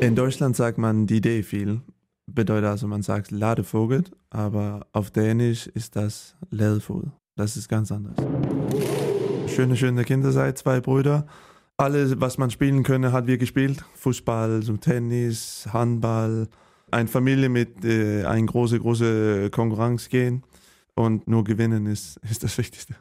In Deutschland sagt man die Idee viel. Bedeutet also, man sagt Ladevogel, aber auf Dänisch ist das Ladevogel. Das ist ganz anders. Schöne, schöne Kinder seid, zwei Brüder. Alles, was man spielen könne, hat wir gespielt. Fußball, Tennis, Handball. Eine Familie mit äh, eine große, große Konkurrenz gehen. Und nur gewinnen ist, ist das Wichtigste.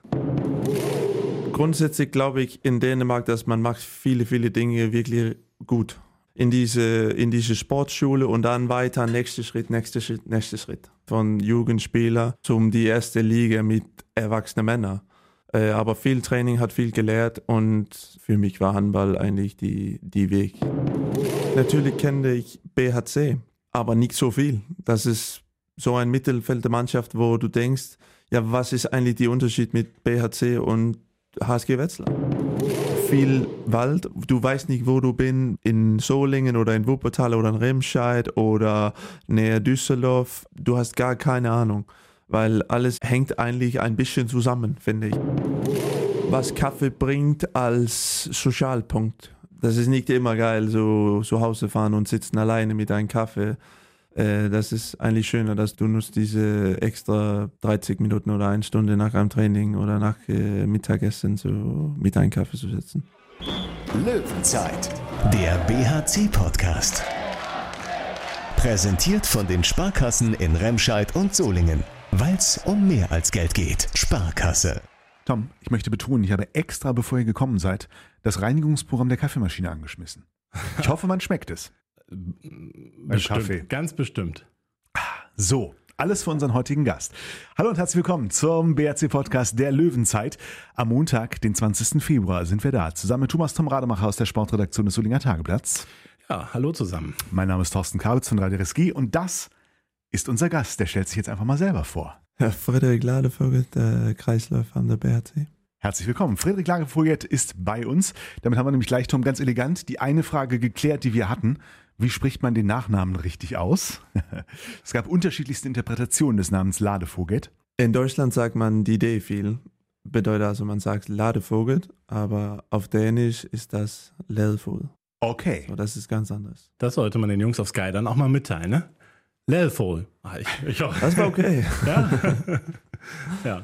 Grundsätzlich glaube ich in Dänemark, dass man macht viele, viele Dinge wirklich gut in diese, in diese Sportschule und dann weiter, nächster Schritt, nächster Schritt, nächster Schritt. Von Jugendspieler zum die erste Liga mit erwachsenen Männern. Äh, aber viel Training hat viel gelehrt und für mich war Handball eigentlich die, die Weg. Natürlich kenne ich BHC, aber nicht so viel. Das ist so ein Mittelfeld der Mannschaft, wo du denkst, ja, was ist eigentlich der Unterschied mit BHC und HSG Wetzlar? Viel Wald. Du weißt nicht, wo du bist, in Solingen oder in Wuppertal oder in Remscheid oder näher Düsseldorf. Du hast gar keine Ahnung, weil alles hängt eigentlich ein bisschen zusammen, finde ich. Was Kaffee bringt als Sozialpunkt. Das ist nicht immer geil, so zu Hause fahren und sitzen alleine mit einem Kaffee. Äh, das ist eigentlich schöner, dass du nutzt diese extra 30 Minuten oder eine Stunde nach einem Training oder nach äh, Mittagessen so mit einem Kaffee zu sitzen. Löwenzeit, der BHC-Podcast. Präsentiert von den Sparkassen in Remscheid und Solingen. Weil es um mehr als Geld geht. Sparkasse. Tom, ich möchte betonen, ich habe extra, bevor ihr gekommen seid, das Reinigungsprogramm der Kaffeemaschine angeschmissen. Ich hoffe, man schmeckt es. Bestimmt, Kaffee. Ganz bestimmt. So, alles für unseren heutigen Gast. Hallo und herzlich willkommen zum BRC-Podcast der Löwenzeit. Am Montag, den 20. Februar, sind wir da, zusammen mit Thomas Tom Rademacher aus der Sportredaktion des Solinger Tageblatts. Ja, hallo zusammen. Mein Name ist Thorsten Kabitz von Radio Reski und das ist unser Gast. Der stellt sich jetzt einfach mal selber vor. Herr Frederik Ladevogel, der Kreisläufer an der BRC. Herzlich willkommen. Friedrich Lagerfogel ist bei uns. Damit haben wir nämlich gleich, Tom, ganz elegant die eine Frage geklärt, die wir hatten. Wie spricht man den Nachnamen richtig aus? es gab unterschiedlichste Interpretationen des Namens Ladevogel. In Deutschland sagt man die Idee viel. Bedeutet also, man sagt Ladevogel, aber auf Dänisch ist das Ladevogel. Okay. So, das ist ganz anders. Das sollte man den Jungs auf Sky dann auch mal mitteilen, ne? Lelfol. Ah, ich, ich auch. Das war okay. ja. ja.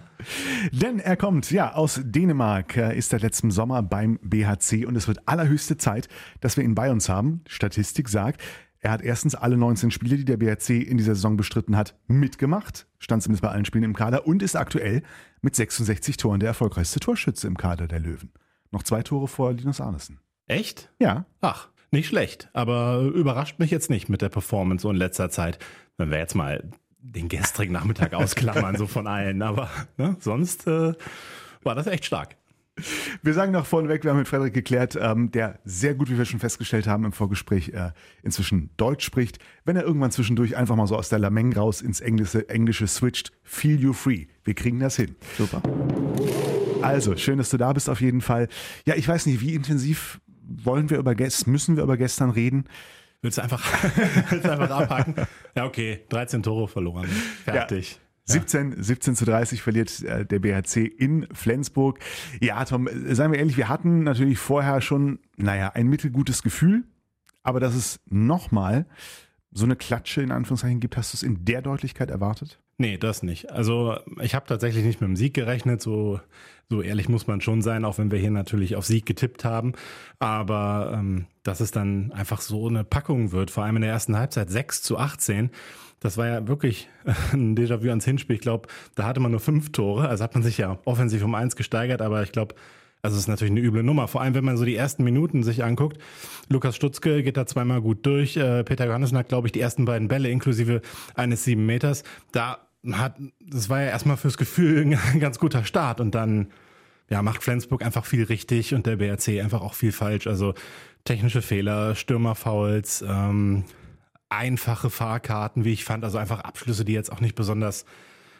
Denn er kommt ja aus Dänemark, er ist seit letztem Sommer beim BHC und es wird allerhöchste Zeit, dass wir ihn bei uns haben. Statistik sagt, er hat erstens alle 19 Spiele, die der BHC in dieser Saison bestritten hat, mitgemacht, stand zumindest bei allen Spielen im Kader und ist aktuell mit 66 Toren der erfolgreichste Torschütze im Kader der Löwen. Noch zwei Tore vor Linus Arnesen. Echt? Ja. Ach, nicht schlecht, aber überrascht mich jetzt nicht mit der Performance so in letzter Zeit. Wenn wir jetzt mal den gestrigen Nachmittag ausklammern, so von allen, aber ne, sonst äh, war das echt stark. Wir sagen noch vorneweg, wir haben mit Frederik geklärt, ähm, der sehr gut, wie wir schon festgestellt haben im Vorgespräch, äh, inzwischen Deutsch spricht. Wenn er irgendwann zwischendurch einfach mal so aus der Lameng raus ins Englische, Englische switcht, feel you free. Wir kriegen das hin. Super. Also, schön, dass du da bist auf jeden Fall. Ja, ich weiß nicht, wie intensiv wollen wir über gestern, müssen wir über gestern reden? Willst du einfach, willst du einfach abhaken? Ja, okay, 13 Tore verloren. Fertig. Ja. 17, 17 zu 30 verliert äh, der BHC in Flensburg. Ja, Tom, seien wir ehrlich, wir hatten natürlich vorher schon, naja, ein mittelgutes Gefühl, aber dass es nochmal so eine Klatsche in Anführungszeichen gibt, hast du es in der Deutlichkeit erwartet? Nee, das nicht. Also ich habe tatsächlich nicht mit dem Sieg gerechnet, so, so ehrlich muss man schon sein, auch wenn wir hier natürlich auf Sieg getippt haben. Aber ähm, dass es dann einfach so eine Packung wird, vor allem in der ersten Halbzeit 6 zu 18, das war ja wirklich ein Déjà-vu ans Hinspiel. Ich glaube, da hatte man nur fünf Tore, also hat man sich ja offensiv um eins gesteigert, aber ich glaube, also es ist natürlich eine üble Nummer, vor allem wenn man so die ersten Minuten sich anguckt. Lukas Stutzke geht da zweimal gut durch. Äh, Peter Johannessen hat, glaube ich, die ersten beiden Bälle inklusive eines sieben Meters. Da hat, das war ja erstmal fürs Gefühl ein ganz guter Start und dann ja, macht Flensburg einfach viel richtig und der BRC einfach auch viel falsch. Also technische Fehler, Stürmerfouls, ähm, einfache Fahrkarten, wie ich fand, also einfach Abschlüsse, die jetzt auch nicht besonders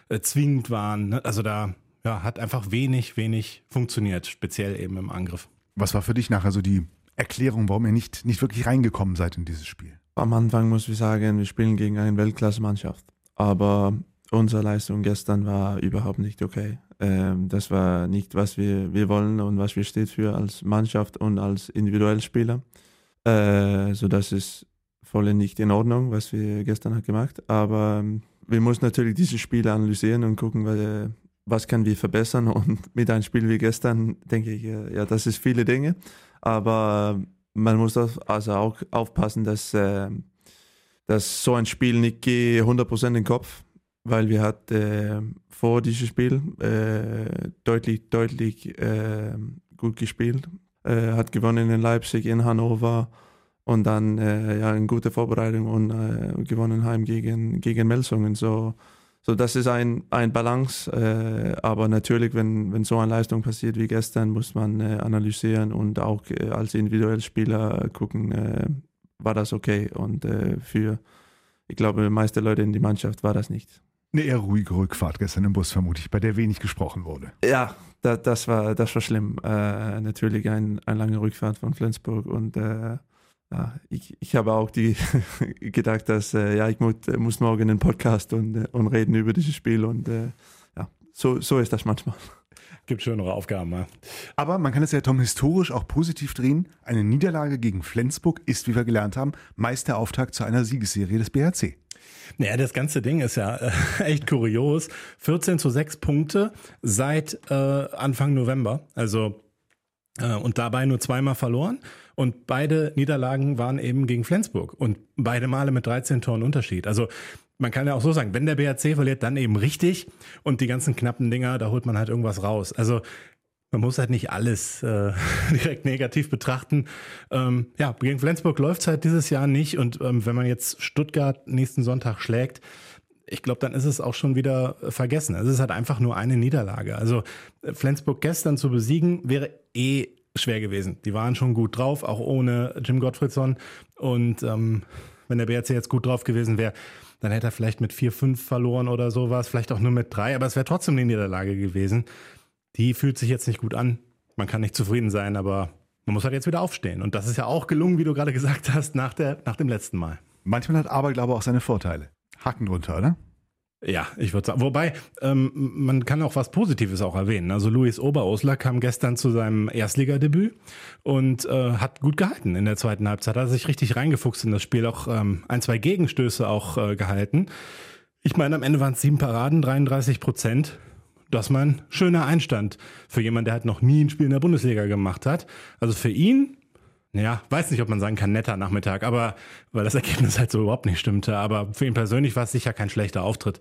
äh, zwingend waren. Ne? Also da ja, hat einfach wenig, wenig funktioniert, speziell eben im Angriff. Was war für dich nachher so die Erklärung, warum ihr nicht, nicht wirklich reingekommen seid in dieses Spiel? Am Anfang muss ich sagen, wir spielen gegen eine Weltklasse-Mannschaft. Aber unsere Leistung gestern war überhaupt nicht okay. Ähm, das war nicht, was wir, wir wollen und was wir steht für als Mannschaft und als Individuellspieler. Äh, so dass es voll nicht in Ordnung, was wir gestern hat gemacht. Aber ähm, wir müssen natürlich diese Spiele analysieren und gucken, weil, was können wir verbessern. Und mit einem Spiel wie gestern denke ich, ja, das ist viele Dinge. Aber man muss also auch aufpassen, dass, äh, dass so ein Spiel nicht geht 100% in den Kopf, weil wir hat äh, vor diesem Spiel äh, deutlich, deutlich äh, gut gespielt. Äh, hat gewonnen in Leipzig, in Hannover und dann äh, ja eine gute Vorbereitung und äh, gewonnen heim gegen, gegen Melsungen. So, so das ist ein, ein Balance, aber natürlich, wenn, wenn so eine Leistung passiert wie gestern, muss man analysieren und auch als individueller Spieler gucken, war das okay und für, ich glaube, die meisten Leute in die Mannschaft war das nicht. Eine eher ruhige Rückfahrt gestern im Bus, vermutlich, bei der wenig gesprochen wurde. Ja, da, das, war, das war schlimm. natürlich ein, eine lange Rückfahrt von Flensburg und ja, ich, ich habe auch die gedacht, dass äh, ja, ich muss, muss morgen einen Podcast und, äh, und reden über dieses Spiel und äh, ja, so, so ist das manchmal. Gibt schönere Aufgaben, ja. Aber man kann es ja, Tom, historisch auch positiv drehen. Eine Niederlage gegen Flensburg ist, wie wir gelernt haben, meist der Auftakt zu einer Siegesserie des BHC. Naja, das ganze Ding ist ja äh, echt kurios. 14 zu 6 Punkte seit äh, Anfang November. Also äh, und dabei nur zweimal verloren. Und beide Niederlagen waren eben gegen Flensburg und beide Male mit 13 Toren Unterschied. Also man kann ja auch so sagen, wenn der BRC verliert, dann eben richtig und die ganzen knappen Dinger, da holt man halt irgendwas raus. Also man muss halt nicht alles äh, direkt negativ betrachten. Ähm, ja, gegen Flensburg läuft es halt dieses Jahr nicht und ähm, wenn man jetzt Stuttgart nächsten Sonntag schlägt, ich glaube, dann ist es auch schon wieder vergessen. Es ist halt einfach nur eine Niederlage. Also Flensburg gestern zu besiegen wäre eh schwer gewesen. Die waren schon gut drauf, auch ohne Jim Gottfriedson. Und ähm, wenn der BRC jetzt gut drauf gewesen wäre, dann hätte er vielleicht mit 4-5 verloren oder sowas, vielleicht auch nur mit 3, aber es wäre trotzdem eine Niederlage gewesen. Die fühlt sich jetzt nicht gut an. Man kann nicht zufrieden sein, aber man muss halt jetzt wieder aufstehen. Und das ist ja auch gelungen, wie du gerade gesagt hast, nach, der, nach dem letzten Mal. Manchmal hat Aberglaube auch seine Vorteile. Haken drunter, oder? Ja, ich würde sagen. Wobei, ähm, man kann auch was Positives auch erwähnen. Also Luis Oberosler kam gestern zu seinem Erstligadebüt und äh, hat gut gehalten in der zweiten Halbzeit. Hat sich richtig reingefuchst in das Spiel, auch ähm, ein, zwei Gegenstöße auch äh, gehalten. Ich meine, am Ende waren es sieben Paraden, 33 Prozent. Das mal ein schöner Einstand für jemanden, der halt noch nie ein Spiel in der Bundesliga gemacht hat. Also für ihn ja, weiß nicht, ob man sagen kann, netter Nachmittag, aber weil das Ergebnis halt so überhaupt nicht stimmte. Aber für ihn persönlich war es sicher kein schlechter Auftritt.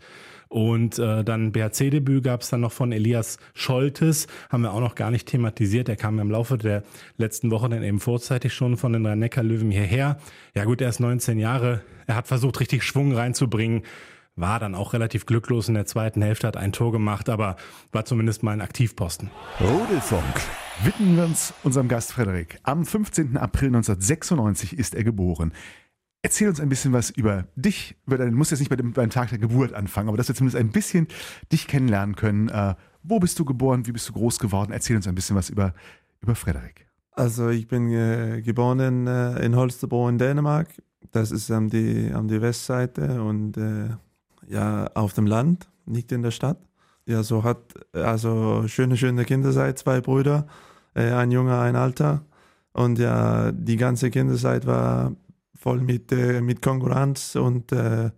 Und äh, dann BHC-Debüt gab es dann noch von Elias Scholtes, haben wir auch noch gar nicht thematisiert. Er kam im Laufe der letzten Woche dann eben vorzeitig schon von den Rhein-Neckar-Löwen hierher. Ja gut, er ist 19 Jahre. Er hat versucht, richtig Schwung reinzubringen war dann auch relativ glücklos in der zweiten Hälfte, hat ein Tor gemacht, aber war zumindest mal ein Aktivposten. Rudelfunk. Widmen wir uns unserem Gast Frederik. Am 15. April 1996 ist er geboren. Erzähl uns ein bisschen was über dich. Du musst jetzt nicht bei dem, beim Tag der Geburt anfangen, aber dass wir zumindest ein bisschen dich kennenlernen können. Äh, wo bist du geboren? Wie bist du groß geworden? Erzähl uns ein bisschen was über, über Frederik. Also ich bin äh, geboren in, äh, in Holstebro in Dänemark. Das ist an die, an die Westseite und äh, ja auf dem Land, nicht in der Stadt. Ja, so hat also schöne, schöne Kinderzeit, zwei Brüder, äh, ein Junger, ein Alter. Und ja, die ganze Kinderzeit war voll mit, äh, mit Konkurrenz und äh,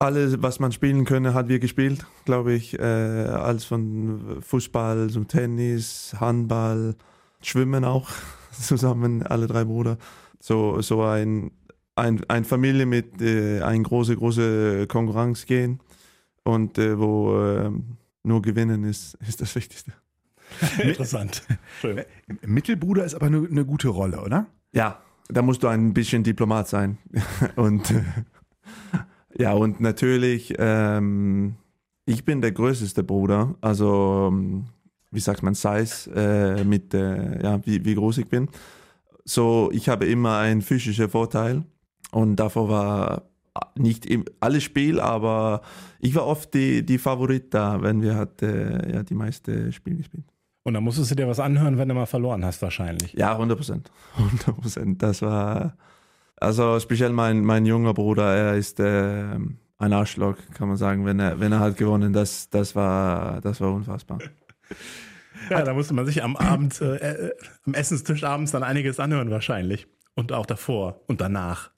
alles, was man spielen könne, hat wir gespielt, glaube ich. Äh, alles von Fußball zum Tennis, Handball, Schwimmen auch zusammen, alle drei Brüder. So, so ein ein, ein Familie mit äh, ein große, große Konkurrenz gehen und äh, wo äh, nur gewinnen ist, ist das Wichtigste. Interessant. Schön. Mittelbruder ist aber eine, eine gute Rolle, oder? Ja, da musst du ein bisschen Diplomat sein. und äh, ja, und natürlich, ähm, ich bin der größte Bruder, also wie sagt man, Size, äh, mit, äh, ja, wie, wie groß ich bin. So, ich habe immer einen physischen Vorteil und davor war nicht im, alles Spiel, aber ich war oft die, die Favorit da, wenn wir hat, äh, ja, die meisten Spiele gespielt. Und dann musstest du dir was anhören, wenn du mal verloren hast, wahrscheinlich. Ja, 100 Prozent. 100 Prozent. Das war, also speziell mein, mein junger Bruder, er ist äh, ein Arschloch, kann man sagen, wenn er, wenn er hat gewonnen, das, das war, das war unfassbar. Ja, da musste man sich am Abend, äh, äh, am Essenstisch abends dann einiges anhören, wahrscheinlich. Und auch davor und danach.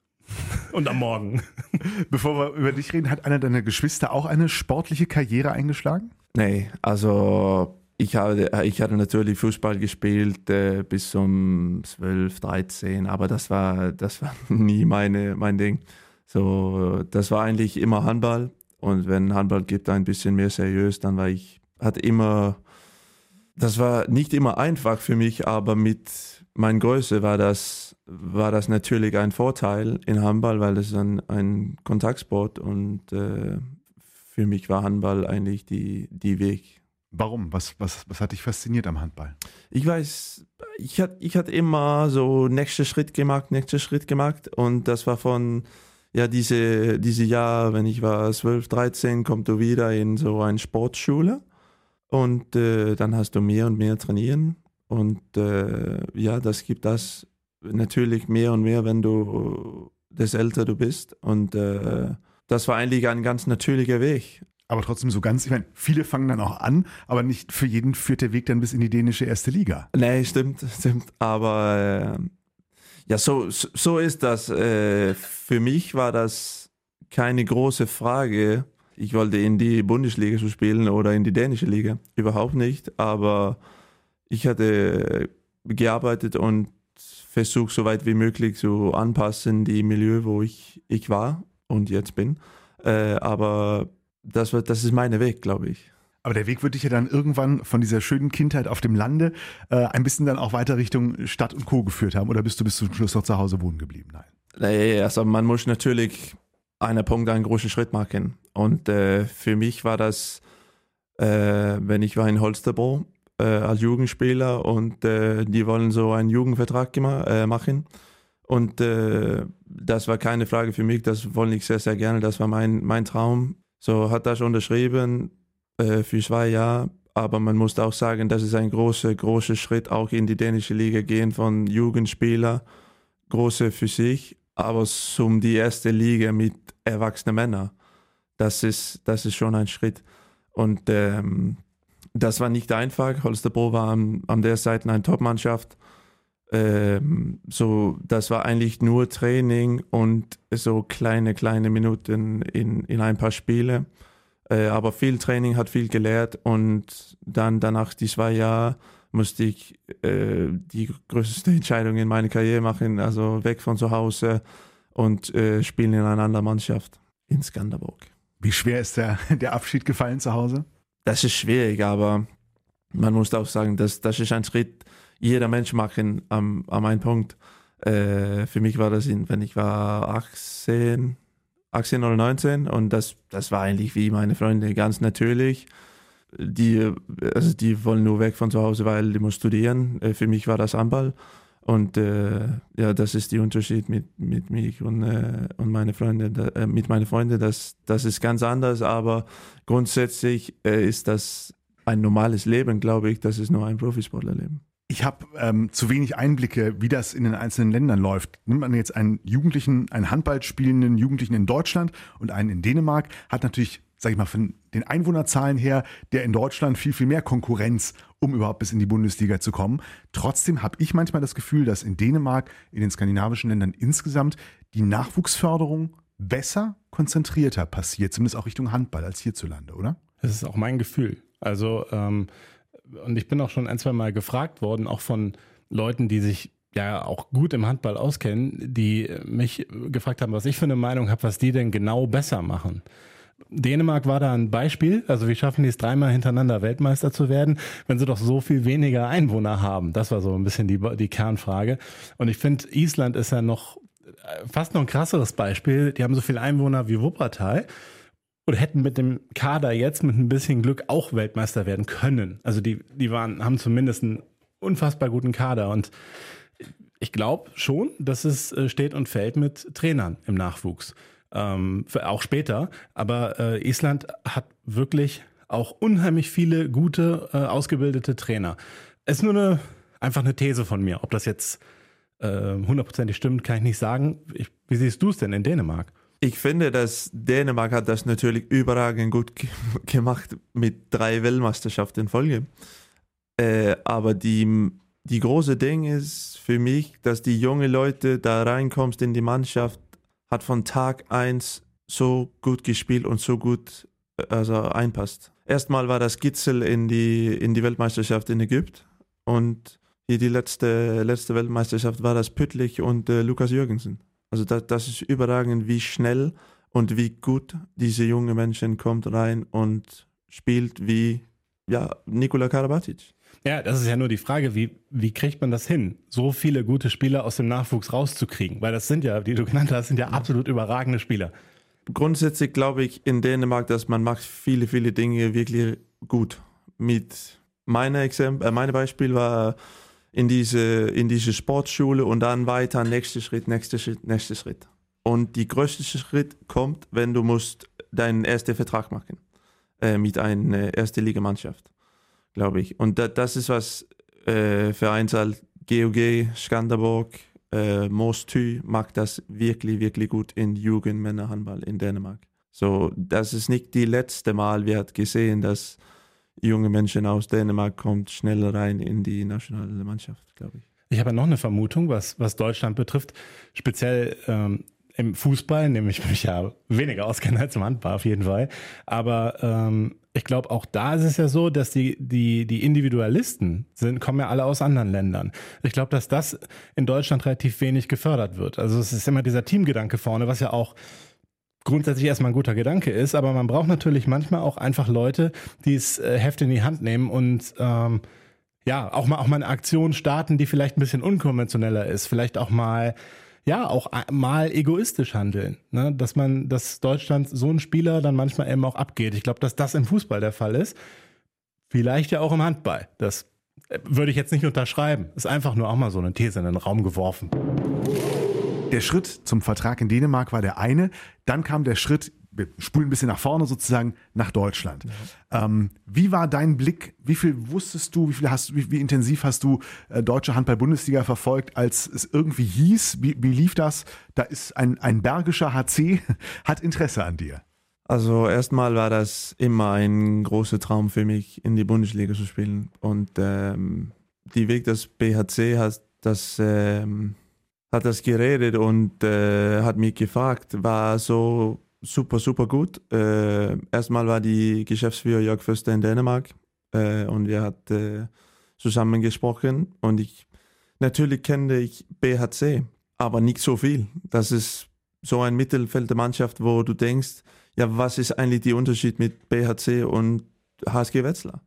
Und am Morgen. Bevor wir über dich reden, hat einer deiner Geschwister auch eine sportliche Karriere eingeschlagen? Nee, also ich, habe, ich hatte natürlich Fußball gespielt äh, bis um 12, 13, aber das war, das war nie meine, mein Ding. So, das war eigentlich immer Handball. Und wenn Handball gibt ein bisschen mehr seriös, dann war ich, hat immer, das war nicht immer einfach für mich, aber mit meiner Größe war das, war das natürlich ein Vorteil in Handball, weil das ist ein, ein Kontaktsport und äh, für mich war Handball eigentlich die, die Weg. Warum? Was, was, was hat dich fasziniert am Handball? Ich weiß, ich hatte ich hat immer so nächsten Schritt gemacht, nächsten Schritt gemacht und das war von, ja, diese, diese Jahr, wenn ich war 12, 13, kommt du wieder in so eine Sportschule und äh, dann hast du mehr und mehr trainieren und äh, ja, das gibt das natürlich mehr und mehr, wenn du das älter du bist und äh, das war eigentlich ein ganz natürlicher Weg. Aber trotzdem so ganz, ich meine, viele fangen dann auch an, aber nicht für jeden führt der Weg dann bis in die dänische erste Liga. Nee, stimmt, stimmt. Aber äh, ja, so, so ist das. Äh, für mich war das keine große Frage. Ich wollte in die Bundesliga zu spielen oder in die dänische Liga. Überhaupt nicht. Aber ich hatte gearbeitet und versucht, so weit wie möglich zu anpassen, die Milieu, wo ich, ich war und jetzt bin. Äh, aber das, wird, das ist mein Weg, glaube ich. Aber der Weg wird dich ja dann irgendwann von dieser schönen Kindheit auf dem Lande äh, ein bisschen dann auch weiter Richtung Stadt und Co. geführt haben. Oder bist du bis zum Schluss noch zu Hause wohnen geblieben? Nein. Nee, also man muss natürlich einen Punkt einen großen Schritt machen. Und äh, für mich war das, äh, wenn ich war in Holstebro äh, als Jugendspieler und äh, die wollen so einen Jugendvertrag äh, machen. Und äh, das war keine Frage für mich, das wollte ich sehr, sehr gerne. Das war mein, mein Traum. So hat das unterschrieben äh, für zwei Jahre. Aber man muss auch sagen, das ist ein großer, großer Schritt, auch in die dänische Liga gehen von Jugendspieler, große Physik, aber zum die erste Liga mit erwachsenen Männern. Das ist, das ist schon ein Schritt. Und ähm, das war nicht einfach. Holstebro war an, an der Seite eine Top-Mannschaft. Ähm, so, das war eigentlich nur Training und so kleine, kleine Minuten in, in ein paar Spiele. Äh, aber viel Training hat viel gelehrt und dann danach die zwei Jahre musste ich äh, die größte Entscheidung in meiner Karriere machen, also weg von zu Hause und äh, spielen in einer anderen Mannschaft in Skanderburg. Wie schwer ist der, der Abschied gefallen zu Hause? Das ist schwierig, aber man muss auch sagen, dass das ist ein Schritt, jeder Mensch machen am, am einen Punkt. Äh, für mich war das, in, wenn ich war 18, 18 oder 19 und das, das war eigentlich wie meine Freunde ganz natürlich. Die, also die wollen nur weg von zu Hause, weil die muss studieren. Äh, für mich war das Handball. Und äh, ja, das ist der Unterschied mit, mit mich und, äh, und meine Freunde, äh, mit meinen Freunden. Das, das ist ganz anders, aber grundsätzlich äh, ist das ein normales Leben, glaube ich. Das ist nur ein Profisportlerleben ich habe ähm, zu wenig Einblicke, wie das in den einzelnen Ländern läuft. Nimmt man jetzt einen Jugendlichen, einen Handball spielenden Jugendlichen in Deutschland und einen in Dänemark, hat natürlich, sage ich mal, von den Einwohnerzahlen her, der in Deutschland viel, viel mehr Konkurrenz, um überhaupt bis in die Bundesliga zu kommen. Trotzdem habe ich manchmal das Gefühl, dass in Dänemark, in den skandinavischen Ländern insgesamt die Nachwuchsförderung besser, konzentrierter passiert, zumindest auch Richtung Handball als hierzulande, oder? Das ist auch mein Gefühl. Also ähm, und ich bin auch schon ein, zwei Mal gefragt worden, auch von Leuten, die sich ja auch gut im Handball auskennen, die mich gefragt haben, was ich für eine Meinung habe, was die denn genau besser machen. Dänemark war da ein Beispiel. Also wie schaffen die es dreimal hintereinander Weltmeister zu werden, wenn sie doch so viel weniger Einwohner haben? Das war so ein bisschen die, die Kernfrage. Und ich finde, Island ist ja noch fast noch ein krasseres Beispiel. Die haben so viele Einwohner wie Wuppertal oder hätten mit dem Kader jetzt mit ein bisschen Glück auch Weltmeister werden können. Also die, die waren, haben zumindest einen unfassbar guten Kader und ich glaube schon, dass es äh, steht und fällt mit Trainern im Nachwuchs. Ähm, auch später. Aber äh, Island hat wirklich auch unheimlich viele gute, äh, ausgebildete Trainer. Es ist nur eine, einfach eine These von mir. Ob das jetzt äh, hundertprozentig stimmt, kann ich nicht sagen. Ich, wie siehst du es denn in Dänemark? Ich finde, dass Dänemark hat das natürlich überragend gut gemacht mit drei Weltmeisterschaften in Folge. Äh, aber die, die große Ding ist für mich, dass die jungen Leute da reinkommst in die Mannschaft, hat von Tag eins so gut gespielt und so gut äh, also einpasst. Erstmal war das Gitzel in die, in die Weltmeisterschaft in Ägypten und hier die letzte, letzte Weltmeisterschaft war das Püttlich und äh, Lukas Jürgensen. Also das, das ist überragend, wie schnell und wie gut diese junge Menschen kommt rein und spielt wie ja, Nikola Karabatic. Ja, das ist ja nur die Frage, wie, wie kriegt man das hin, so viele gute Spieler aus dem Nachwuchs rauszukriegen? Weil das sind ja, die du genannt hast, sind ja absolut überragende Spieler. Grundsätzlich glaube ich in Dänemark, dass man macht viele, viele Dinge wirklich gut. Mit meiner Exempel, äh, mein Beispiel war in diese, in diese Sportschule und dann weiter, nächster Schritt, nächster Schritt, nächster Schritt. Und die größte Schritt kommt, wenn du musst deinen ersten Vertrag machen äh, mit einer äh, erste Ligamannschaft, glaube ich. Und da, das ist was äh, Vereinsal GOG, Skanderborg, äh, Mostü macht das wirklich, wirklich gut in Jugendmännerhandball in Dänemark. So, das ist nicht die letzte Mal, wir haben gesehen, dass junge Menschen aus Dänemark kommt schneller rein in die nationale Mannschaft, glaube ich. Ich habe noch eine Vermutung, was, was Deutschland betrifft. Speziell ähm, im Fußball, nämlich mich ja weniger auskenne als im Handball auf jeden Fall. Aber ähm, ich glaube, auch da ist es ja so, dass die, die, die Individualisten sind, kommen ja alle aus anderen Ländern. Ich glaube, dass das in Deutschland relativ wenig gefördert wird. Also es ist immer dieser Teamgedanke vorne, was ja auch grundsätzlich erstmal ein guter Gedanke ist, aber man braucht natürlich manchmal auch einfach Leute, die das äh, Heft in die Hand nehmen und ähm, ja, auch mal auch mal eine Aktion starten, die vielleicht ein bisschen unkonventioneller ist, vielleicht auch mal ja, auch mal egoistisch handeln. Ne? Dass man, dass Deutschland so ein Spieler dann manchmal eben auch abgeht. Ich glaube, dass das im Fußball der Fall ist. Vielleicht ja auch im Handball. Das äh, würde ich jetzt nicht unterschreiben. Ist einfach nur auch mal so eine These in den Raum geworfen. Der Schritt zum Vertrag in Dänemark war der eine. Dann kam der Schritt wir spulen ein bisschen nach vorne sozusagen nach Deutschland. Ja. Ähm, wie war dein Blick? Wie viel wusstest du? Wie viel hast wie, wie intensiv hast du äh, deutsche Handball-Bundesliga verfolgt, als es irgendwie hieß? Wie, wie lief das? Da ist ein, ein bergischer HC, hat Interesse an dir. Also erstmal war das immer ein großer Traum für mich, in die Bundesliga zu spielen. Und ähm, die Weg des BHC hat das, ähm, hat das geredet und äh, hat mich gefragt, war so super, super gut. Äh, erstmal war die Geschäftsführer Jörg Förster in Dänemark äh, und wir hatten äh, zusammen gesprochen und ich natürlich kenne ich BHC, aber nicht so viel. Das ist so ein Mittelfeld der Mannschaft, wo du denkst, ja, was ist eigentlich der Unterschied mit BHC und HSG Wetzlar?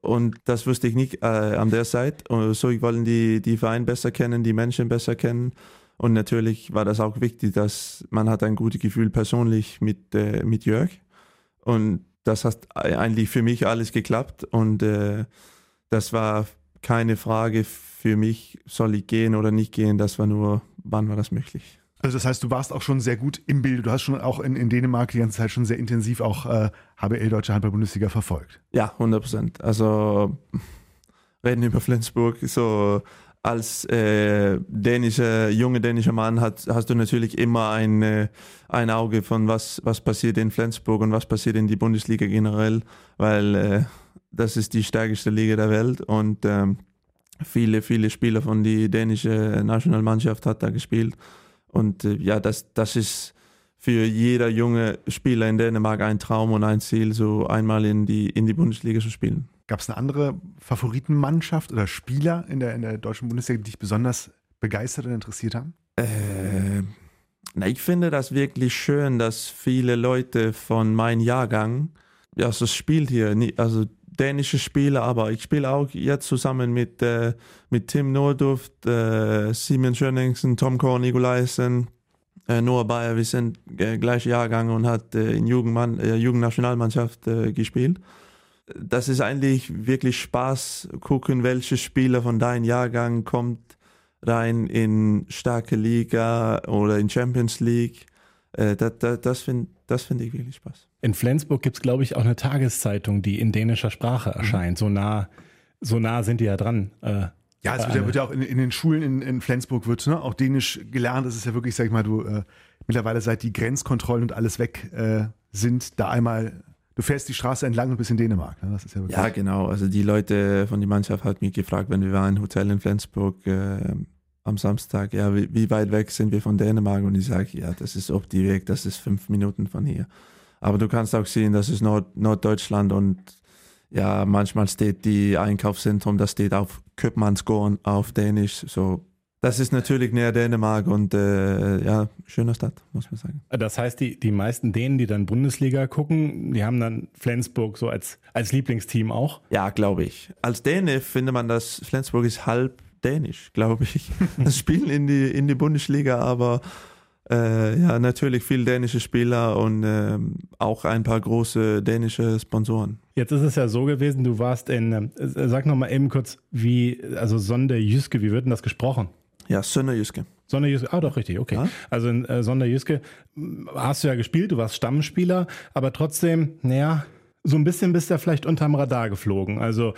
Und das wusste ich nicht äh, an der Seite. So, ich wollte die, die Verein besser kennen, die Menschen besser kennen. Und natürlich war das auch wichtig, dass man hat ein gutes Gefühl persönlich mit, äh, mit Jörg. Und das hat eigentlich für mich alles geklappt. Und äh, das war keine Frage für mich, soll ich gehen oder nicht gehen. Das war nur, wann war das möglich. Also das heißt, du warst auch schon sehr gut im Bild. Du hast schon auch in, in Dänemark die ganze Zeit schon sehr intensiv auch äh, HBL Deutsche Handball-Bundesliga verfolgt. Ja, 100 Prozent. Also reden über Flensburg, so als äh, dänischer, junger dänischer Mann hat, hast du natürlich immer ein, äh, ein Auge von was, was passiert in Flensburg und was passiert in die Bundesliga generell, weil äh, das ist die stärkste Liga der Welt und ähm, viele, viele Spieler von der dänischen Nationalmannschaft hat da gespielt. Und äh, ja, das, das ist für jeder junge Spieler in Dänemark ein Traum und ein Ziel, so einmal in die, in die Bundesliga zu spielen. Gab es eine andere Favoritenmannschaft oder Spieler in der, in der deutschen Bundesliga, die dich besonders begeistert und interessiert haben? Äh, na, ich finde das wirklich schön, dass viele Leute von meinem Jahrgang, ja, so spielt hier, also dänische Spieler, aber ich spiele auch jetzt zusammen mit, äh, mit Tim Norduft, äh, Simon Schöningsen, Tom Korn, Nikolaisen, äh, Noah Bayer, wir sind äh, gleich Jahrgang und hat äh, in Jugendmann, äh, Jugendnationalmannschaft äh, gespielt das ist eigentlich wirklich Spaß, gucken, welche Spieler von deinem Jahrgang kommt rein in starke Liga oder in Champions League. Äh, das das, das finde das find ich wirklich Spaß. In Flensburg gibt es, glaube ich, auch eine Tageszeitung, die in dänischer Sprache mhm. erscheint. Mhm. So nah, so nah sind die ja dran. Äh, ja, es wird ja, wird ja, auch in, in, den Schulen in, in Flensburg wird ne, auch Dänisch gelernt. Das ist ja wirklich, sag ich mal, du äh, mittlerweile seit die Grenzkontrollen und alles weg äh, sind, da einmal du fährst die Straße entlang und bist in Dänemark. Ne? Das ist ja, ja, genau. Also die Leute von der Mannschaft hat mich gefragt, wenn wir waren im Hotel in Flensburg, äh, am Samstag, ja, wie, wie, weit weg sind wir von Dänemark? Und ich sage, ja, das ist auf die Weg, das ist fünf Minuten von hier. Aber du kannst auch sehen, das ist Nord Norddeutschland und ja, manchmal steht die Einkaufszentrum, das steht auf Köpmansgården auf Dänisch, so das ist natürlich näher Dänemark und äh, ja, schöne Stadt, muss man sagen. Das heißt, die, die meisten Dänen, die dann Bundesliga gucken, die haben dann Flensburg so als, als Lieblingsteam auch? Ja, glaube ich. Als Däne findet man, dass Flensburg ist halb dänisch, glaube ich. Das spielen in die, in die Bundesliga, aber äh, ja, natürlich viele dänische Spieler und äh, auch ein paar große dänische Sponsoren. Jetzt ist es ja so gewesen, du warst in, äh, sag nochmal eben kurz, wie, also Sonderjyske, wie wird denn das gesprochen? Ja, Sonderjyske. Sonderjyske, ah doch, richtig, okay. Ja? Also in äh, Sonderjyske hast du ja gespielt, du warst Stammspieler, aber trotzdem, naja, so ein bisschen bist du ja vielleicht unterm Radar geflogen. Also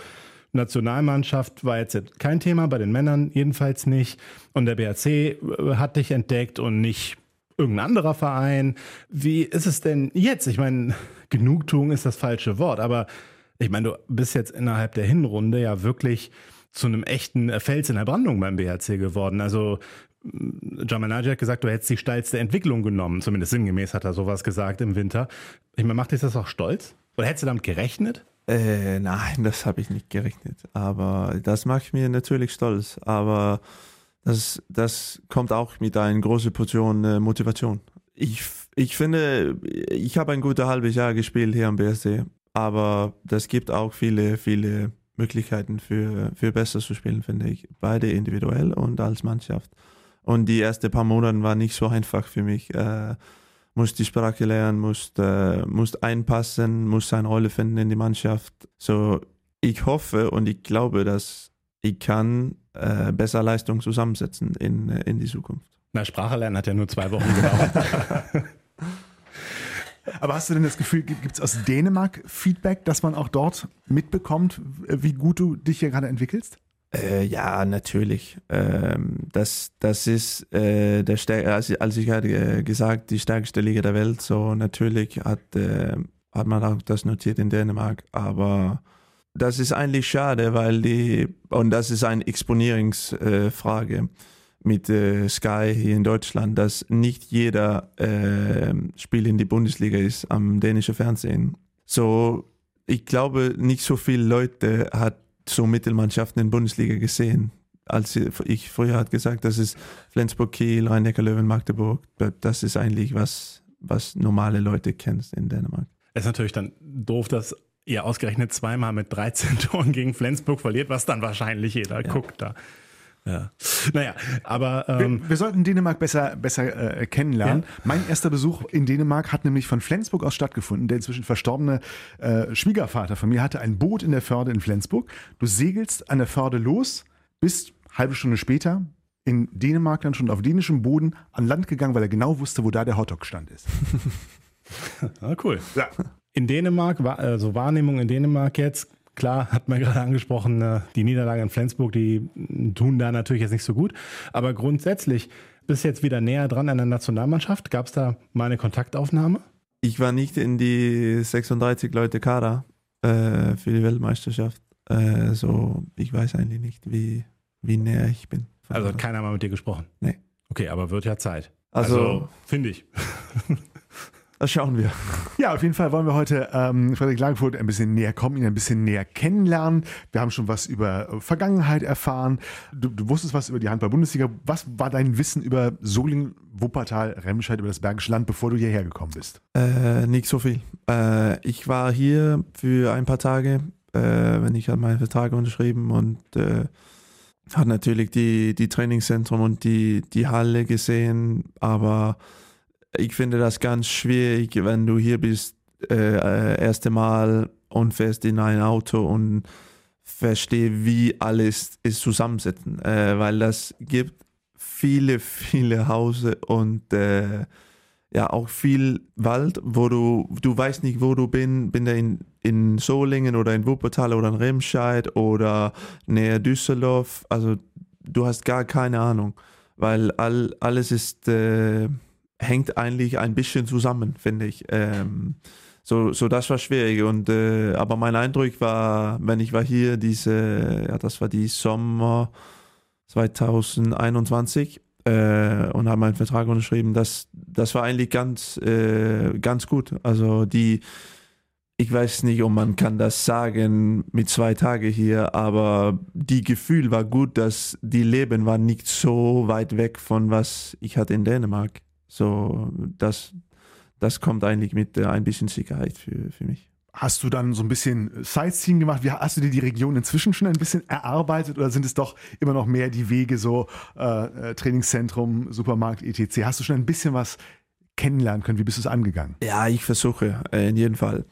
Nationalmannschaft war jetzt kein Thema, bei den Männern jedenfalls nicht. Und der BRC äh, hat dich entdeckt und nicht irgendein anderer Verein. Wie ist es denn jetzt? Ich meine, Genugtuung ist das falsche Wort, aber ich meine, du bist jetzt innerhalb der Hinrunde ja wirklich zu einem echten Fels in der Brandung beim BHC geworden. Also Jamanaji hat gesagt, du hättest die steilste Entwicklung genommen. Zumindest sinngemäß hat er sowas gesagt im Winter. Ich meine, macht dich das auch stolz? Oder hättest du damit gerechnet? Äh, nein, das habe ich nicht gerechnet. Aber das macht mir natürlich stolz. Aber das, das kommt auch mit einer großen Portion äh, Motivation. Ich, ich finde, ich habe ein gutes halbes Jahr gespielt hier am BSC. Aber das gibt auch viele, viele Möglichkeiten für, für besser zu spielen, finde ich. Beide individuell und als Mannschaft. Und die ersten paar Monate waren nicht so einfach für mich. Äh, muss die Sprache lernen, muss, äh, muss einpassen, muss seine Rolle finden in die Mannschaft. So, ich hoffe und ich glaube, dass ich kann äh, besser Leistung zusammensetzen in, in die Zukunft. Na, Sprache lernen hat ja nur zwei Wochen gedauert. Aber hast du denn das Gefühl, gibt es aus Dänemark Feedback, dass man auch dort mitbekommt, wie gut du dich hier gerade entwickelst? Äh, ja, natürlich. Ähm, das, das ist äh, der Stär als, als ich hatte äh, gesagt, die stärkste Liga der Welt. So natürlich hat, äh, hat man auch das notiert in Dänemark. Aber das ist eigentlich schade, weil die, und das ist eine Exponierungsfrage mit äh, Sky hier in Deutschland, dass nicht jeder äh, Spiel in die Bundesliga ist am dänischen Fernsehen. So, ich glaube, nicht so viele Leute hat so Mittelmannschaften in der Bundesliga gesehen. Als ich früher hat gesagt, das ist Flensburg, Kiel, Rhein-Neckar-Löwen, Magdeburg. Das ist eigentlich was, was normale Leute kennst in Dänemark. Es ist natürlich dann doof, dass ihr ausgerechnet zweimal mit 13 Toren gegen Flensburg verliert, was dann wahrscheinlich jeder ja. guckt da. Ja. Naja, aber. Ähm, wir, wir, sollten Dänemark besser, besser äh, kennenlernen. Ja? Mein erster Besuch in Dänemark hat nämlich von Flensburg aus stattgefunden. Der inzwischen verstorbene äh, Schwiegervater von mir hatte ein Boot in der Förde in Flensburg. Du segelst an der Förde los, bist halbe Stunde später in Dänemark dann schon auf dänischem Boden an Land gegangen, weil er genau wusste, wo da der Hotdog-Stand ist. ah, cool. Ja. In Dänemark, also Wahrnehmung in Dänemark jetzt, Klar, hat man gerade angesprochen, äh, die Niederlage in Flensburg, die tun da natürlich jetzt nicht so gut. Aber grundsätzlich bist du jetzt wieder näher dran an der Nationalmannschaft. Gab es da mal eine Kontaktaufnahme? Ich war nicht in die 36 Leute Kader äh, für die Weltmeisterschaft. Äh, so, ich weiß eigentlich nicht, wie, wie näher ich bin. Also hat keiner mal mit dir gesprochen? Nee. Okay, aber wird ja Zeit. Also, also finde ich. Das schauen wir. Ja, auf jeden Fall wollen wir heute ähm, Frederik Lagerfurt ein bisschen näher kommen, ihn ein bisschen näher kennenlernen. Wir haben schon was über Vergangenheit erfahren. Du, du wusstest was über die Handball-Bundesliga. Was war dein Wissen über Solingen, Wuppertal, Remscheid, über das Bergische Land, bevor du hierher gekommen bist? Äh, nicht so viel. Äh, ich war hier für ein paar Tage, äh, wenn ich habe meinen Vertrag unterschrieben und äh, hat natürlich die, die Trainingszentrum und die, die Halle gesehen, aber ich finde das ganz schwierig, wenn du hier bist, äh, äh, erste Mal und fährst in ein Auto und verstehe, wie alles ist zusammensetzen, äh, weil das gibt viele, viele Hause und äh, ja auch viel Wald, wo du, du weißt nicht, wo du bin, bin da in, in Solingen oder in Wuppertal oder in Remscheid oder näher Düsseldorf, also du hast gar keine Ahnung, weil all, alles ist äh, hängt eigentlich ein bisschen zusammen, finde ich. Ähm, so, so das war schwierig. Und äh, aber mein Eindruck war, wenn ich war hier, diese, ja, das war die Sommer, 2021 äh, und habe meinen Vertrag unterschrieben. Das, das war eigentlich ganz, äh, ganz gut. Also die, ich weiß nicht, ob man kann das sagen mit zwei Tagen hier, aber die Gefühl war gut, dass die Leben war nicht so weit weg von was ich hatte in Dänemark. So, das, das kommt eigentlich mit äh, ein bisschen Sicherheit für, für mich. Hast du dann so ein bisschen Sightseeing gemacht? Wie hast du dir die Region inzwischen schon ein bisschen erarbeitet oder sind es doch immer noch mehr die Wege, so äh, Trainingszentrum, Supermarkt, etc.? Hast du schon ein bisschen was kennenlernen können? Wie bist du es angegangen? Ja, ich versuche, äh, in jedem Fall.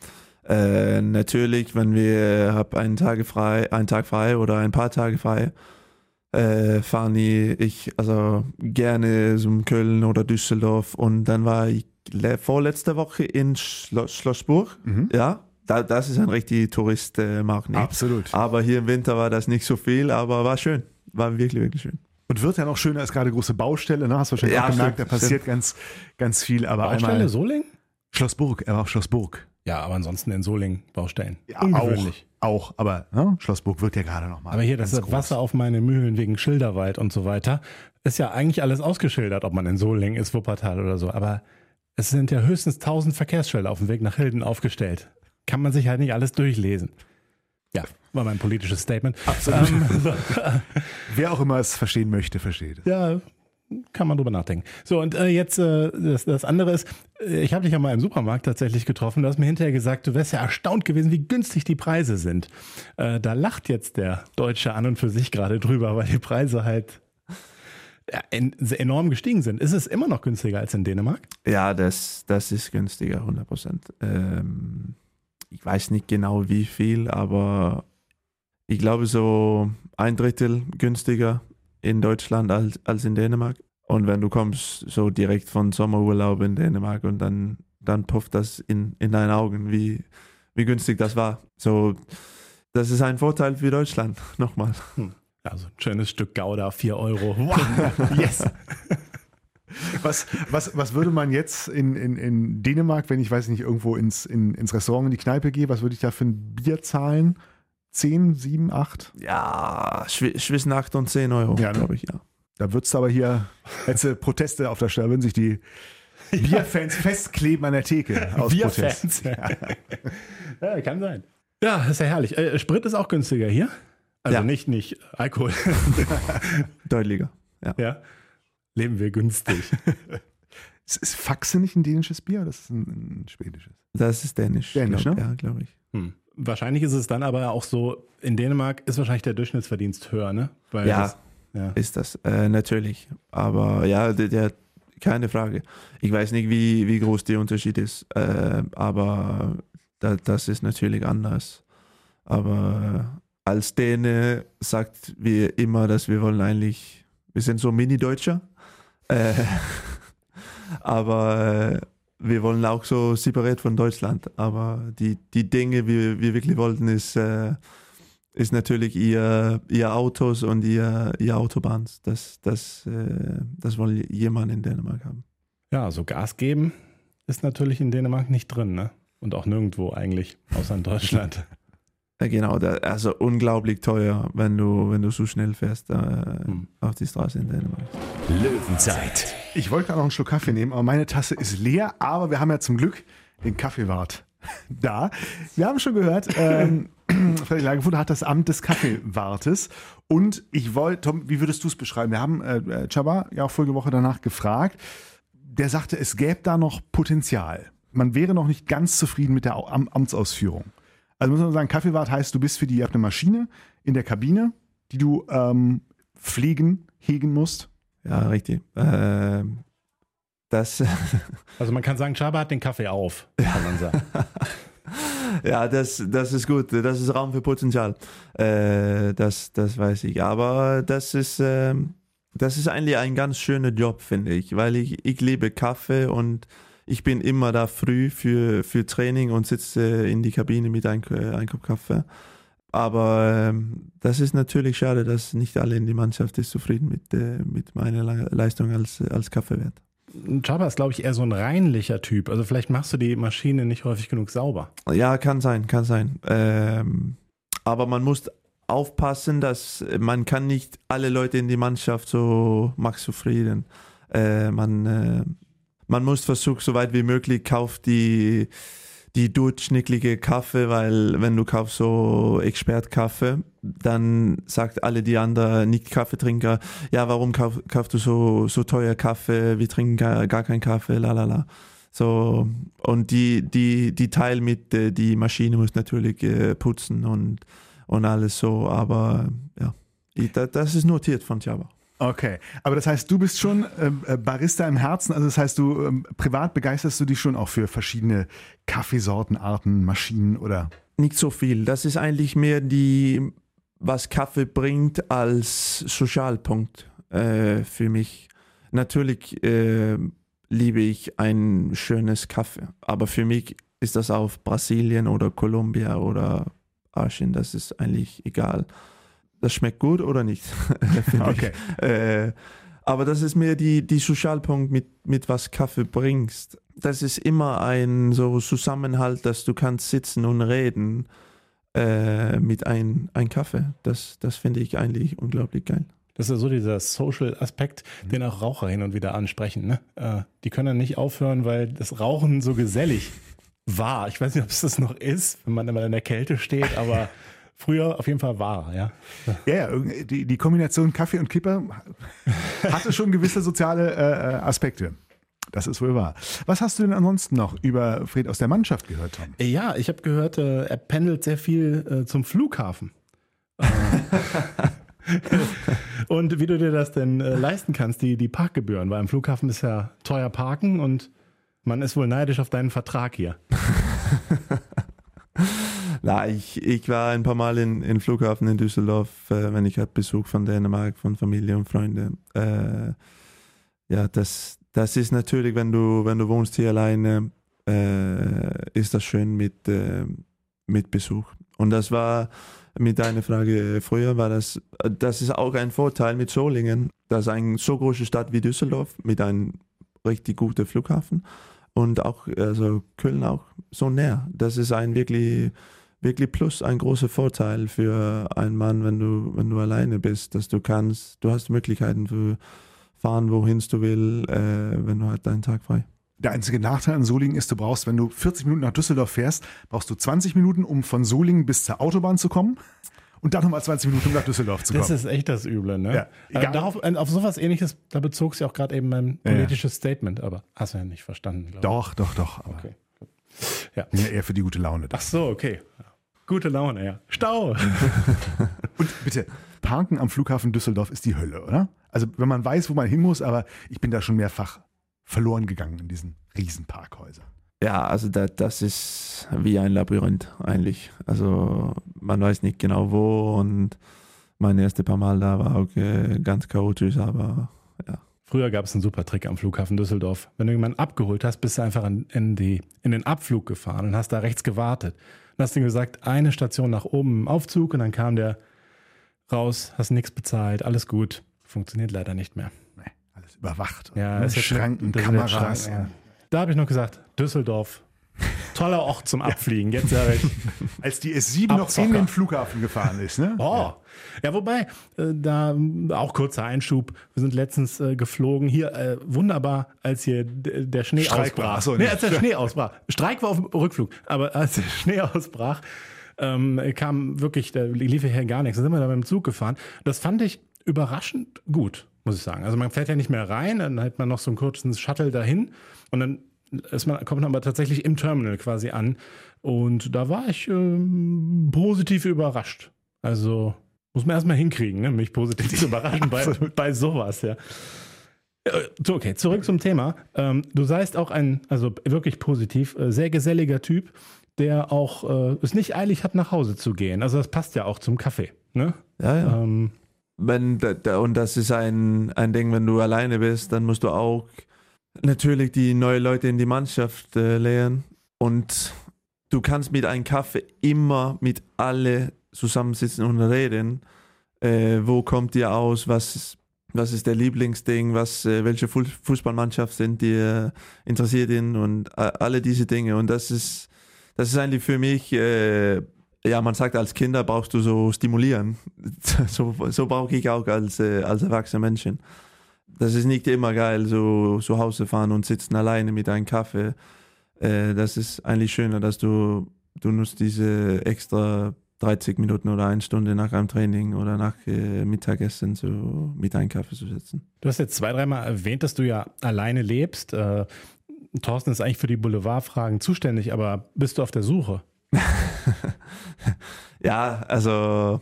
Äh, natürlich, wenn wir hab einen Tag frei, einen Tag frei oder ein paar Tage frei, äh, fahren ich also gerne zum Köln oder Düsseldorf und dann war ich vorletzte Woche in Schloss, Schlossburg, Mhm. ja. Da, das ist ein richtig Touristmarkt. Absolut. Aber hier im Winter war das nicht so viel, aber war schön. War wirklich, wirklich schön. Und wird ja noch schöner, ist gerade große Baustelle, ne? Hast du wahrscheinlich Ja, auch gemerkt, stimmt, da passiert ganz, ganz viel. Aber Baustelle einmal Soling? Schlossburg, er war auf Schlossburg. Ja, aber ansonsten in Soling Baustellen. Ja, Ungewöhnlich. Auch, auch, aber ne? Schlossburg wird ja gerade nochmal. Aber hier, das Wasser auf meine Mühlen wegen Schilderwald und so weiter, ist ja eigentlich alles ausgeschildert, ob man in Solingen ist, Wuppertal oder so. Aber es sind ja höchstens 1000 Verkehrsschilder auf dem Weg nach Hilden aufgestellt. Kann man sich halt nicht alles durchlesen. Ja, war mein politisches Statement. Absolut. Ähm, so, Wer auch immer es verstehen möchte, versteht es. ja, kann man drüber nachdenken. So, und äh, jetzt äh, das, das andere ist, äh, ich habe dich ja mal im Supermarkt tatsächlich getroffen. Du hast mir hinterher gesagt, du wärst ja erstaunt gewesen, wie günstig die Preise sind. Äh, da lacht jetzt der Deutsche an und für sich gerade drüber, weil die Preise halt enorm gestiegen sind. Ist es immer noch günstiger als in Dänemark? Ja, das, das ist günstiger, 100 Prozent. Ähm, ich weiß nicht genau wie viel, aber ich glaube so ein Drittel günstiger in Deutschland als, als in Dänemark. Und wenn du kommst so direkt von Sommerurlaub in Dänemark und dann, dann pufft das in, in deinen Augen, wie, wie günstig das war. So, das ist ein Vorteil für Deutschland, nochmal. Also ein schönes Stück Gouda, 4 Euro. Wow. Yes. Was, was, was würde man jetzt in, in, in Dänemark, wenn ich weiß nicht, irgendwo ins, in, ins Restaurant, in die Kneipe gehe, was würde ich da für ein Bier zahlen? 10, 7, 8? Ja, zwischen 8 und 10 Euro, Ja, ne? glaube ich, ja. Da würdest du aber hier, hättest du Proteste auf der Stelle, würden sich die Bierfans festkleben an der Theke aus Protest. Bierfans. ja, kann sein. Ja, ist ja herrlich. Äh, Sprit ist auch günstiger hier. Also Ja. nicht, nicht Alkohol. Deutlicher. Ja. ja. Leben wir günstig. Ist, ist Faxe nicht ein dänisches Bier? Das ist ein, ein schwedisches. Das ist dänisch. Dänisch, glaub, ne? Ja, glaube ich. Hm. Wahrscheinlich ist es dann aber auch so, in Dänemark ist wahrscheinlich der Durchschnittsverdienst höher, ne? Weil Ja. Ja. Ist das, äh, natürlich. Aber ja, der, der, keine Frage. Ich weiß nicht, wie, wie groß der Unterschied ist, äh, aber da, das ist natürlich anders. Aber als Däne sagt wir immer, dass wir wollen eigentlich, wir sind so Mini-Deutscher. Äh, aber äh, wir wollen auch so separat von Deutschland. Aber die, die Dinge, die wir wirklich wollten, ist, äh, ist natürlich ihr, ihr Autos und ihr, ihr Autobahns. Das, das, äh, das wollen jemand in Dänemark haben. ja, so Gas geben ist natürlich in Dänemark nicht drin, ne? Und auch nirgendwo eigentlich, außer in Deutschland. Äh, Genau, da, also unglaublich teuer, wenn du, wenn du so schnell fährst äh, Hm. auf die Straße in Dänemark. Löwenzeit. Ich wollte gerade noch einen Schluck Kaffee nehmen, aber meine Tasse ist leer. Aber wir haben ja zum Glück den Kaffeewart da. Wir haben schon gehört, ähm, Frederik Lagerfurt hat das Amt des Kaffeewartes. Und ich wollte, Tom, wie würdest du es beschreiben? Wir haben äh, äh, Chaba ja auch vorige Woche danach gefragt. Der sagte, es gäbe da noch Potenzial. Man wäre noch nicht ganz zufrieden mit der Am Amtsausführung. Also muss man sagen, Kaffeewart heißt, du bist für die, ihr habt eine Maschine in der Kabine, die du ähm, pflegen, hegen musst. Ja, richtig. Ähm, das, Also man kann sagen, Chaba hat den Kaffee auf, kann man sagen. ja, das, das ist gut. Das ist Raum für Potenzial. Äh, das, das weiß ich. Aber das ist, ähm, das ist eigentlich ein ganz schöner Job, finde ich, weil ich, ich liebe Kaffee und ich bin immer da früh für, für Training und sitze in die Kabine mit einem ein Kopf Kaffee. Aber ähm, das ist natürlich schade, dass nicht alle in die Mannschaft ist zufrieden mit, äh, mit meiner Le- Leistung als, als Kaffeewert. Chaba ist, glaube ich, eher so ein reinlicher Typ. Also vielleicht machst du die Maschine nicht häufig genug sauber. Ja, kann sein, kann sein. Ähm, aber man muss aufpassen, dass man kann nicht alle Leute in die Mannschaft so macht zufrieden. Äh, man, äh, man muss versuchen, so weit wie möglich, kauft die, die durchschnittliche Kaffee, weil wenn du kaufst so Expert-Kaffee, dann sagt alle die anderen Nicht-Kaffeetrinker, ja, warum kauf, kaufst du so, so teuer Kaffee, wir trinken gar, gar keinen Kaffee, la la la. So, und die, die, die Teil mit, die Maschine muss natürlich äh, putzen und, und alles so, aber ja, das ist notiert von Java. Okay, aber das heißt, du bist schon ähm, äh, Barista im Herzen, also das heißt, du ähm, privat begeisterst du dich schon auch für verschiedene Kaffeesorten, Arten, Maschinen oder? Nicht so viel. Das ist eigentlich mehr die, was Kaffee bringt als Sozialpunkt äh, für mich. Natürlich äh, liebe ich ein schönes Kaffee. Aber für mich ist das auf Brasilien oder Kolumbia oder Asien, das ist eigentlich egal. Das schmeckt gut oder nicht. okay. Äh, aber das ist mir die, die Sozialpunkt, mit, mit was Kaffee bringst. Das ist immer ein so Zusammenhalt, dass du kannst sitzen und reden äh, mit einem ein Kaffee. Das, das finde ich eigentlich unglaublich geil. Das ist ja so dieser Social-Aspekt, mhm. den auch Raucher hin und wieder ansprechen. Ne? Äh, die können dann nicht aufhören, weil das Rauchen so gesellig war. Ich weiß nicht, ob es das noch ist, wenn man immer in der Kälte steht, aber früher auf jeden Fall war, ja. Ja, ja die, die Kombination Kaffee und Kipper hatte schon gewisse soziale äh, äh, Aspekte. Das ist wohl wahr. Was hast du denn ansonsten noch über Fred aus der Mannschaft gehört, Tom? Ja, ich habe gehört, äh, er pendelt sehr viel äh, zum Flughafen. und wie du dir das denn äh, leisten kannst, die, die Parkgebühren, weil im Flughafen ist ja teuer parken und man ist wohl neidisch auf deinen Vertrag hier. Na, ich, ich war ein paar Mal in, in Flughafen in Düsseldorf, äh, wenn ich habe Besuch von Dänemark, von Familie und Freunde. Äh, ja, das, das ist natürlich, wenn du, wenn du wohnst hier alleine, äh, ist das schön mit, äh, mit Besuch. Und das war mit deiner Frage früher, war das, das ist auch ein Vorteil mit Solingen. Das ist eine so große Stadt wie Düsseldorf mit einem richtig guten Flughafen und auch, also Köln auch so näher. Das ist ein wirklich, wirklich Plus, ein großer Vorteil für einen Mann, wenn du, wenn du alleine bist, dass du kannst, du hast Möglichkeiten für fahren, wohin du willst, äh, wenn du halt deinen Tag frei. Der einzige Nachteil an Solingen ist, du brauchst, wenn du 40 Minuten nach Düsseldorf fährst, brauchst du 20 Minuten, um von Solingen bis zur Autobahn zu kommen. Und dann nochmal 20 Minuten, um nach Düsseldorf zu kommen. Das ist echt das Üble, ne? Ja, egal. darauf, äh, auf sowas ähnliches, da bezog sich auch gerade eben mein politisches ja. Statement, aber hast du ja nicht verstanden, glaube ich. Doch, doch, doch. Okay. Ja. ja. Eher für die gute Laune. Ach so, okay. Gute Laune, ja. Stau. Und bitte, Parken am Flughafen Düsseldorf ist die Hölle, oder? Also wenn man weiß, wo man hin muss, aber ich bin da schon mehrfach verloren gegangen in diesen Riesenparkhäusern. Ja, also da, das ist wie ein Labyrinth eigentlich. Also man weiß nicht genau wo und mein erste paar Mal da war auch äh, ganz chaotisch, aber ja. Früher gab es einen super Trick am Flughafen Düsseldorf. Wenn du jemanden abgeholt hast, bist du einfach in, in, die, in den Abflug gefahren und hast da rechts gewartet. Und hast ihm gesagt, eine Station nach oben im Aufzug und dann kam der raus, hast nichts bezahlt, alles gut. Funktioniert leider nicht mehr überwacht. Ja, ne? Schranken, Kameras. Ja. Da habe ich noch gesagt, Düsseldorf. Toller Ort zum Abfliegen. Jetzt sage ich. Als die S7 Abzocker. noch in den Flughafen gefahren ist, ne? Oh. Ja, wobei, äh, da auch kurzer Einschub. Wir sind letztens äh, geflogen. Hier, äh, wunderbar, als hier der Schnee Streik ausbrach. So, nee, als der Schnee ausbrach. Streik war auf dem Rückflug. Aber als der Schnee ausbrach, ähm, kam wirklich, da lief hier gar nichts. Da sind wir da beim Zug gefahren. Das fand ich überraschend gut muss ich sagen. Also man fährt ja nicht mehr rein, dann hat man noch so einen kurzen Shuttle dahin und dann ist man, kommt man aber tatsächlich im Terminal quasi an. Und da war ich ähm, positiv überrascht. Also muss man erstmal hinkriegen, ne? mich positiv zu überraschen bei, bei sowas, ja. Äh, okay, zurück zum Thema. Ähm, du seist auch ein, also wirklich positiv, äh, sehr geselliger Typ, der auch äh, es nicht eilig hat, nach Hause zu gehen. Also das passt ja auch zum Kaffee. Ne? Ja, ja. Ähm, wenn, und das ist ein, ein Ding, wenn du alleine bist, dann musst du auch natürlich die neuen Leute in die Mannschaft äh, lernen. Und du kannst mit einem Kaffee immer mit alle zusammensitzen und reden. Äh, wo kommt ihr aus? Was, was ist der Lieblingsding? Was, äh, welche Fußballmannschaft sind dir interessiert in? Und äh, alle diese Dinge. Und das ist, das ist eigentlich für mich äh, ja, man sagt, als Kinder brauchst du so stimulieren. So, so brauche ich auch als, äh, als erwachsener Menschen. Das ist nicht immer geil, so zu Hause fahren und sitzen alleine mit einem Kaffee. Äh, das ist eigentlich schöner, dass du, du nutzt diese extra 30 Minuten oder eine Stunde nach einem Training oder nach äh, Mittagessen so mit einem Kaffee zu sitzen. Du hast jetzt zwei, dreimal erwähnt, dass du ja alleine lebst. Äh, Thorsten ist eigentlich für die Boulevardfragen zuständig, aber bist du auf der Suche? ja, also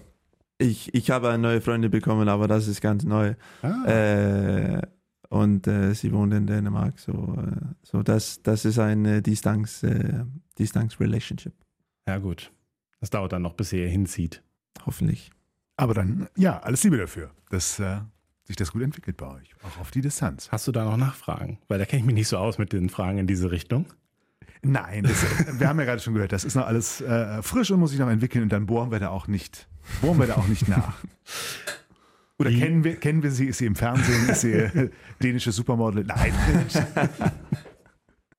ich, ich habe neue Freunde bekommen, aber das ist ganz neu. Ah. Äh, und äh, sie wohnt in Dänemark. So, äh, so das, das ist eine Distanz, äh, Distanz Relationship. Ja, gut. Das dauert dann noch, bis ihr hinzieht. Hoffentlich. Aber dann, ja, alles Liebe dafür, dass äh, sich das gut entwickelt bei euch, auch auf die Distanz. Hast du da noch Nachfragen? Weil da kenne ich mich nicht so aus mit den Fragen in diese Richtung. Nein, das, wir haben ja gerade schon gehört, das ist noch alles äh, frisch und muss sich noch entwickeln und dann bohren wir da auch nicht, bohren wir da auch nicht nach. Oder kennen wir, kennen wir sie? Ist sie im Fernsehen? Ist sie äh, dänische Supermodel? Nein.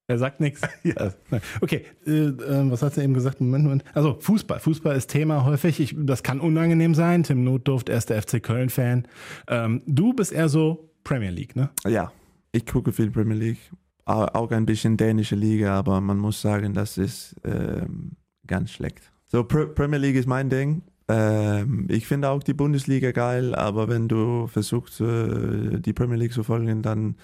Er sagt nichts. Ja. Okay, äh, äh, was hat er eben gesagt? Moment, Moment. Also Fußball. Fußball ist Thema häufig. Ich, das kann unangenehm sein. Tim Notdurft, er ist der FC Köln-Fan. Ähm, du bist eher so Premier League, ne? Ja, ich gucke viel Premier League auch ein bisschen dänische Liga, aber man muss sagen, das ist ähm, ganz schlecht. So, Pr Premier League ist mein Ding. Ähm, ich finde auch die Bundesliga geil, aber wenn du versuchst, äh, die Premier League zu folgen, dann,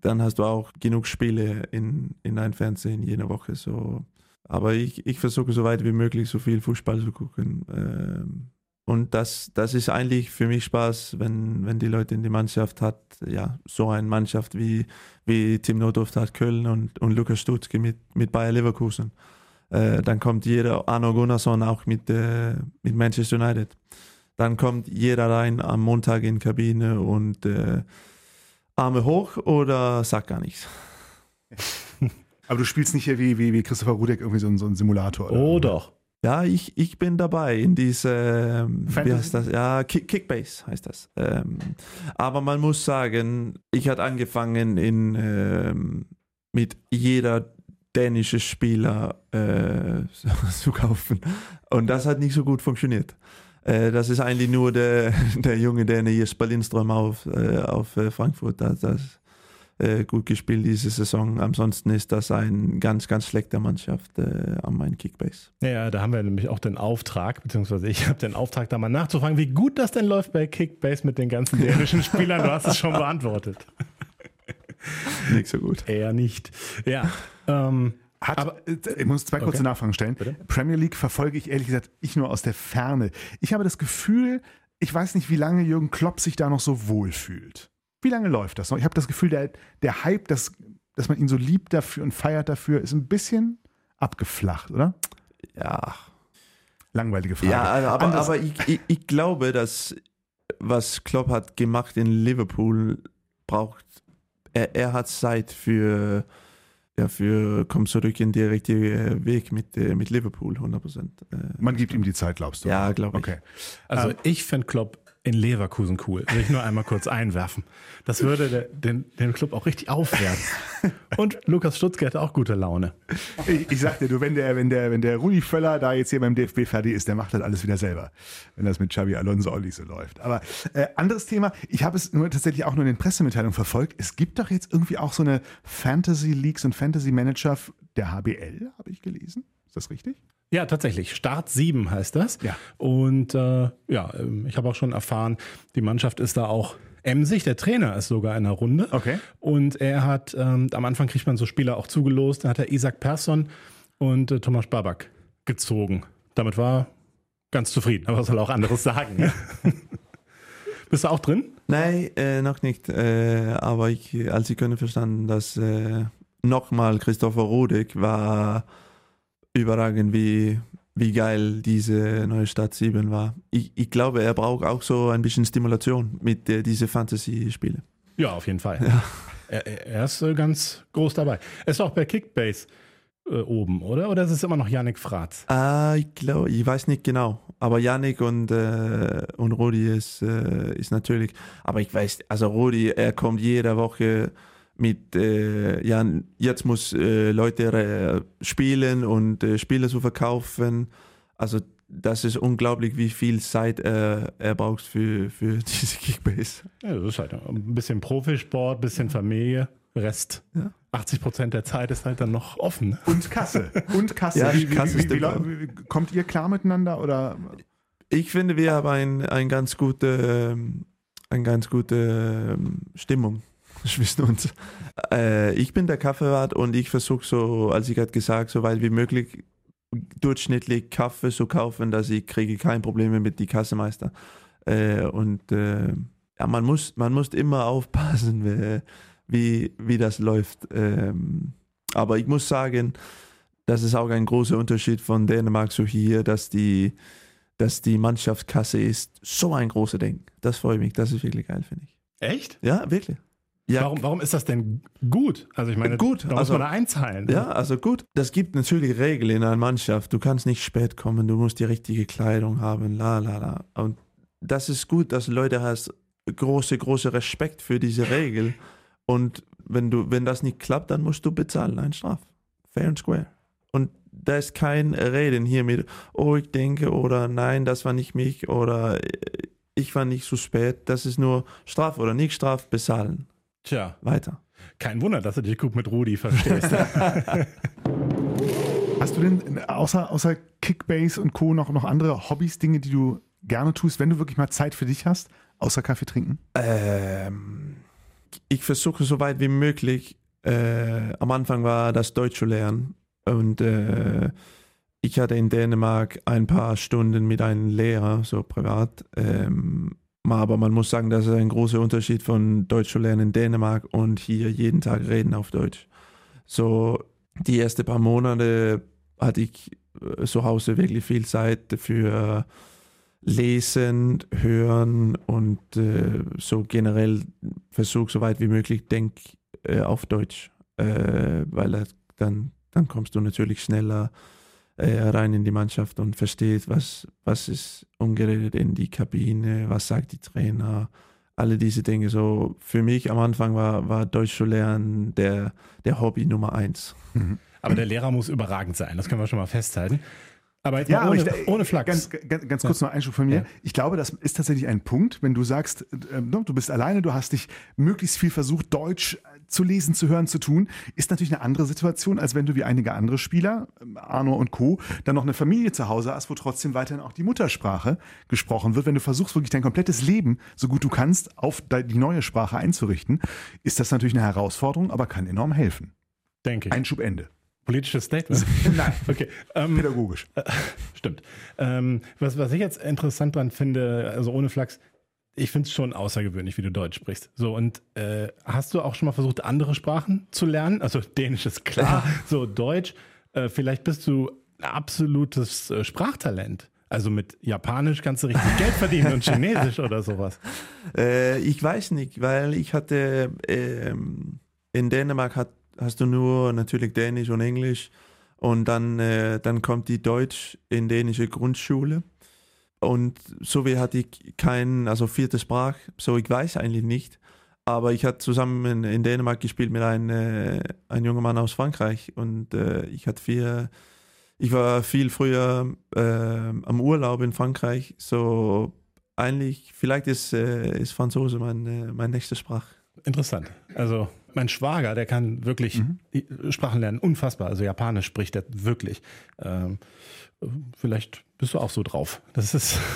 dann hast du auch genug Spiele in, in deinem Fernsehen jede Woche. So. Aber ich, ich versuche so weit wie möglich so viel Fußball zu gucken. Ähm, und das, das ist eigentlich für mich Spaß, wenn, wenn die Leute in die Mannschaft hat, ja, so eine Mannschaft wie, wie Tim Notdorf hat Köln und, und Lukas Stutzke mit, mit Bayer Leverkusen. Äh, dann kommt jeder, Arno Gunnarsson auch mit, äh, mit Manchester United. Dann kommt jeder rein am Montag in die Kabine und äh, Arme hoch oder sagt gar nichts. Aber du spielst nicht hier wie, wie, wie Christopher Rudek irgendwie so, ein, so ein Simulator. Oder? Oh doch. Ja, ich, ich bin dabei in diese, ähm, wie heißt das? Ja, Kick, Kickbase heißt das. Ähm, aber man muss sagen, ich hatte angefangen in, ähm, mit jeder dänische Spieler äh, zu kaufen. Und das hat nicht so gut funktioniert. Äh, das ist eigentlich nur der, der junge Däne Jesper Lindström auf, äh, auf äh, Frankfurt. Das, das, äh, gut gespielt diese Saison. Ansonsten ist das ein ganz, ganz schlechter Mannschaft äh, an meinem Kickbase. Ja, da haben wir nämlich auch den Auftrag, beziehungsweise ich habe den Auftrag, da mal nachzufragen, wie gut das denn läuft bei Kickbase mit den ganzen dänischen Spielern. Du hast es schon beantwortet. nicht so gut. Eher nicht. Ja. Ähm, hat, aber, äh, ich muss zwei kurze okay. Nachfragen stellen. Bitte? Premier League verfolge ich ehrlich gesagt ich nur aus der Ferne. Ich habe das Gefühl, ich weiß nicht, wie lange Jürgen Klopp sich da noch so wohl fühlt. Wie lange läuft das noch? Ich habe das Gefühl, der, der Hype, das, dass man ihn so liebt dafür und feiert dafür, ist ein bisschen abgeflacht, oder? Ja. Langweilige Frage. Ja, aber, aber ich, ich, ich, glaube, dass was Klopp hat gemacht in Liverpool braucht, er, er hat Zeit für, ja, für komm zurück in den richtigen Weg mit, äh, mit Liverpool, 100 Prozent. Äh, man gibt ihm die Zeit, glaubst du? Ja, glaube ich. Okay. Also ähm, ich finde Klopp in Leverkusen cool. Will ich nur einmal kurz einwerfen. Das würde den, den Club auch richtig aufwerten. Und Lukas Stutzke hatte auch gute Laune. Ich, ich sag du, wenn der, wenn der, wenn der Rudi Völler da jetzt hier beim DFB fertig ist, der macht das alles wieder selber. Wenn das mit Xavi Alonso nicht so läuft. Aber äh, anderes Thema, ich habe es nur tatsächlich auch nur in den Pressemitteilungen verfolgt. Es gibt doch jetzt irgendwie auch so eine Fantasy Leagues und Fantasy Manager der HBL, habe ich gelesen. Ist das richtig? Ja, tatsächlich. Start 7 heißt das. Ja. Und äh, ja, ähm, ich habe auch schon erfahren, die Mannschaft ist da auch emsig. Der Trainer ist sogar in der Runde. Okay. Und er hat, ähm, am Anfang kriegt man so Spieler auch zugelost. Da hat er Isaac Persson und äh, Thomas Babak gezogen. Damit war ganz zufrieden. Aber was soll auch anderes sagen? Ne? Bist du auch drin? Nein, äh, noch nicht. Äh, aber ich, als ich könnte verstanden, dass äh, nochmal Christopher Rodek war überragend, wie, wie geil diese neue Stadt 7 war. Ich, ich glaube, er braucht auch so ein bisschen Stimulation mit äh, diesen Fantasy-Spielen. Ja, auf jeden Fall. Ja. Er, er, ist äh, ganz groß dabei. Er ist auch bei Kickbase äh, oben, oder? Oder ist es immer noch Yannick Fratz? Ah, ich glaube, ich weiß nicht genau. Aber Yannick und, äh, und Rudi ist, äh, ist natürlich. Aber ich weiß, also Rudi, er kommt jede Woche mit, äh, ja, jetzt muss äh, Leute äh, spielen und äh, Spiele zu verkaufen. Also das ist unglaublich, wie viel Zeit er, er braucht für, für diese Kickbase. Ja, das ist halt ein bisschen Profisport, ein bisschen Familie, Rest. Ja. 80 Prozent der Zeit ist halt dann noch offen. Und Kasse. Und Kasse. Ja, wie, Kasse wie, ist wie, wie, kommt ihr klar miteinander oder? Ich finde, wir haben ein, ein ganz gute, ähm, eine ganz gute ähm, Stimmung zwischen uns. Äh, ich bin der Kaffeewart und ich versuche so, als ich gerade gesagt, so weit wie möglich durchschnittlich Kaffee zu kaufen, dass ich kriege keine Probleme mit die Kassemeister. Äh, und äh, ja, man muss, man muss immer aufpassen, wie, wie, wie das läuft. Ähm, aber ich muss sagen, das ist auch ein großer Unterschied von Dänemark zu hier, dass die, dass die Mannschaftskasse ist so ein großer Ding. Das freut mich, das ist wirklich geil, finde ich. Echt? Ja, wirklich. Ja, Warum, warum ist das denn gut? Also ich meine, Gut, da muss also- man da einzahlen. Ja, also gut. Das gibt natürlich Regeln in einer Mannschaft. Du kannst nicht spät kommen, du musst die richtige Kleidung haben, la la la. Und das ist gut, dass Leute hast große, große Respekt für diese Regel. Und wenn du, wenn das nicht klappt, dann musst du bezahlen, ein Straf. Fair and square. Und da ist kein Reden hier mit, oh, ich denke, oder nein, das war nicht mich, oder äh, ich war nicht zu spät. Das ist nur Straf oder nicht Straf, bezahlen. Tja, Weiter. kein Wunder, dass du dich gut mit Rudi verstehst. Hast du denn außer, außer Kickbase und Co. noch, noch andere Hobbys, Dinge, die du gerne tust, wenn du wirklich mal Zeit für dich hast, außer Kaffee trinken? Ähm, ich versuche so weit wie möglich. Äh, am Anfang war das Deutsch zu lernen und äh, ich hatte in Dänemark ein paar Stunden mit einem Lehrer, so privat. Ähm, aber man muss sagen, das ist ein großer Unterschied von Deutsch zu lernen in Dänemark und hier jeden Tag reden auf Deutsch. So die ersten paar Monate hatte ich äh, zu Hause wirklich viel Zeit für lesen, hören und äh, so generell versuch so weit wie möglich denk äh, auf Deutsch, äh, weil dann, dann kommst du natürlich schneller äh, rein in die Mannschaft und verstehst, was, was ist umgeredet in die Kabine, was sagt die Trainer, alle diese Dinge. So für mich am Anfang war, war Deutsch zu lernen der, der Hobby Nummer eins. Aber der Lehrer muss überragend sein, das können wir schon mal festhalten. Aber jetzt Ja, mal aber ohne, ich- ohne Flachs. Ganz, ganz, ganz kurz noch Einschub von mir. Ja. Ich glaube, das ist tatsächlich ein Punkt, wenn du sagst, äh, du bist alleine, du hast dich möglichst viel versucht, Deutsch zu lesen, zu hören, zu tun, ist natürlich eine andere Situation, als wenn du wie einige andere Spieler, ähm, Arno und Co., dann noch eine Familie zu Hause hast, wo trotzdem weiterhin auch die Muttersprache gesprochen wird. Wenn du versuchst, wirklich dein komplettes Leben, so gut du kannst, auf die neue Sprache einzurichten, ist das natürlich eine Herausforderung, aber kann enorm helfen. denke ich. Einschub Ende. politisches Statement. Nein, Okay. Ähm, pädagogisch. Stimmt. Ähm, was, was ich jetzt interessant dran finde, also ohne Flachs, ich finde es schon außergewöhnlich, wie du Deutsch sprichst. So, und äh, hast du auch schon mal versucht, andere Sprachen zu lernen? Also Dänisch ist klar, so Deutsch. Äh, vielleicht bist du ein absolutes äh, Sprachtalent. Also mit Japanisch kannst du richtig Geld verdienen und Chinesisch oder sowas. Äh, ich weiß nicht, weil ich hatte ähm, in Dänemark hat, hast du nur natürlich Dänisch und Englisch und dann, äh, dann kommt die Deutsch in dänische Grundschule und so wie hatte ich kein, also vierte Sprach, so ich weiß eigentlich nicht, aber ich hatte zusammen in, in Dänemark gespielt mit einem äh, ein junger Mann aus Frankreich und äh, ich hatte vier, ich war viel früher äh, am Urlaub in Frankreich, so eigentlich, vielleicht ist, äh, ist Franzose mein, äh, mein nächste Sprach. Interessant. Also mein Schwager, der kann wirklich die Sprachen lernen, unfassbar. Also Japanisch spricht er wirklich. Ähm, vielleicht bist du auch so drauf. Das ist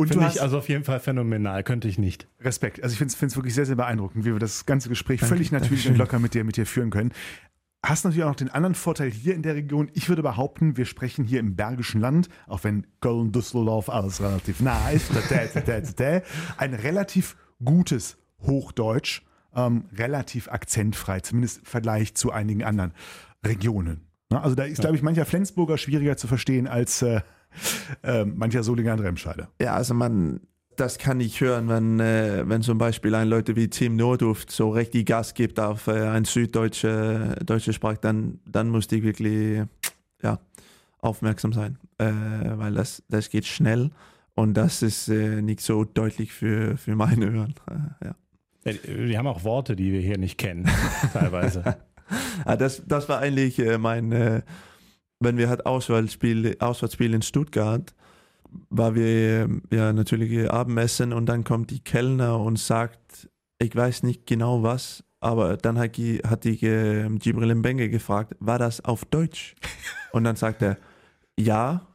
Und du hast ich also auf jeden Fall phänomenal. Könnte ich nicht. Respekt. Also ich finde es wirklich sehr, sehr beeindruckend, wie wir das ganze Gespräch völlig natürlich und locker mit dir, mit dir führen können. Hast natürlich auch noch den anderen Vorteil hier in der Region. Ich würde behaupten, wir sprechen hier im Bergischen Land, auch wenn Köln, Düsseldorf alles relativ nah ist, ein relativ gutes Hochdeutsch, ähm, relativ akzentfrei, zumindest im Vergleich zu einigen anderen Regionen. Also da ist, glaube ich, mancher Flensburger schwieriger zu verstehen als äh, äh, mancher Solinger und Remscheider. Ja, also man, das kann ich hören, wenn, äh, wenn zum Beispiel ein Leute wie Tim Nordhoft so richtig Gas gibt auf äh, ein süddeutsche deutsche Sprache, dann, dann muss ich wirklich ja, aufmerksam sein, äh, weil das, das geht schnell und das ist äh, nicht so deutlich für, für meine Ohren. Äh, ja. Die haben auch Worte, die wir hier nicht kennen, teilweise. Ah, das, das war eigentlich äh, mein, äh, wenn wir halt Auswärtsspiel, Auswärtsspiel in Stuttgart, war wir ja natürlich Abendessen und dann kommt die Kellner und sagt, ich weiß nicht genau was, aber dann hat die, hat die äh, Gibril Mbenge gefragt, war das auf Deutsch? Und dann sagt er, ja,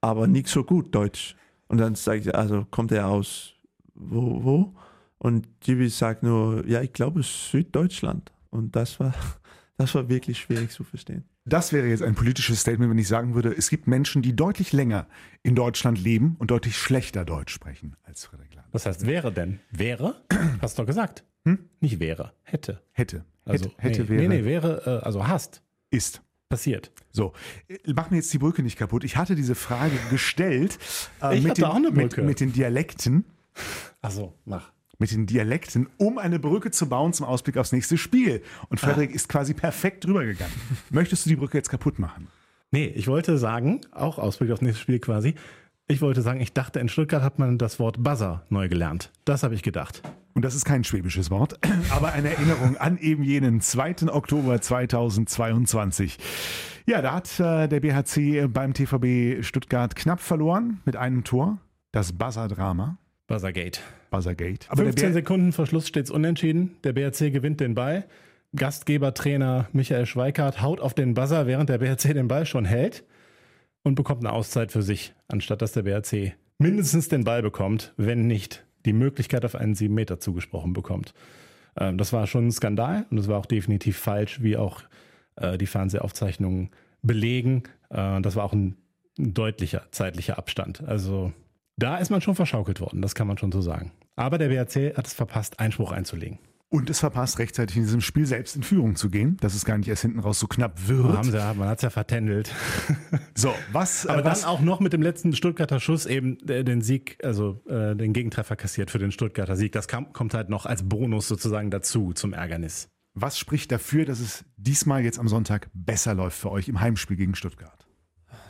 aber nicht so gut Deutsch. Und dann sagt er, also kommt er aus wo, wo? Und Gibril sagt nur, ja, ich glaube Süddeutschland. Und das war, das war wirklich schwierig zu verstehen. Das wäre jetzt ein politisches Statement, wenn ich sagen würde, es gibt Menschen, die deutlich länger in Deutschland leben und deutlich schlechter Deutsch sprechen als Frederik Lahm. Was heißt wäre denn? Wäre? Hast du doch gesagt. Hm? Nicht wäre, hätte. Hätte. Also, hätte, hätte nee, wäre. Nee, nee, wäre, äh, also hast. Ist. Passiert. So, äh, mach mir jetzt die Brücke nicht kaputt. Ich hatte diese Frage gestellt äh, Ich mit, hatte den, auch eine mit, Brücke. mit den Dialekten. Also, mach. Mit den Dialekten, um eine Brücke zu bauen zum Ausblick aufs nächste Spiel. Und Frederik ist quasi perfekt drüber gegangen. Möchtest du die Brücke jetzt kaputt machen? Nee, ich wollte sagen, auch Ausblick aufs nächste Spiel quasi, ich wollte sagen, ich dachte, in Stuttgart hat man das Wort Buzzer neu gelernt. Das habe ich gedacht. Und das ist kein schwäbisches Wort, aber eine Erinnerung an eben jenen 2. Oktober 2022. Ja, da hat äh, der BHC beim TVB Stuttgart knapp verloren mit einem Tor. Das Buzzer-Drama, Buzzergate. Buzzergate. Aber 15 der B Sekunden vor Schluss steht es unentschieden. Der BRC gewinnt den Ball. Gastgebertrainer Michael Schweikart haut auf den Buzzer, während der BRC den Ball schon hält und bekommt eine Auszeit für sich, anstatt dass der BRC mindestens den Ball bekommt, wenn nicht die Möglichkeit auf einen 7 Meter zugesprochen bekommt. Ähm, das war schon ein Skandal und das war auch definitiv falsch, wie auch äh, die Fernsehaufzeichnungen belegen. Äh, das war auch ein deutlicher zeitlicher Abstand. Also da ist man schon verschaukelt worden, das kann man schon so sagen. Aber der BRC hat es verpasst, Einspruch einzulegen. und es verpasst, rechtzeitig in diesem Spiel selbst in Führung zu gehen, dass es gar nicht erst hinten raus so knapp wird. Haben sie, ja- man hat es ja vertändelt. So, was, Aber äh, was dann auch noch mit dem letzten Stuttgarter Schuss eben äh, den Sieg, also äh, den Gegentreffer kassiert für den Stuttgarter Sieg. Das kam, kommt halt noch als Bonus sozusagen dazu zum Ärgernis. Was spricht dafür, dass es diesmal jetzt am Sonntag besser läuft für euch im Heimspiel gegen Stuttgart?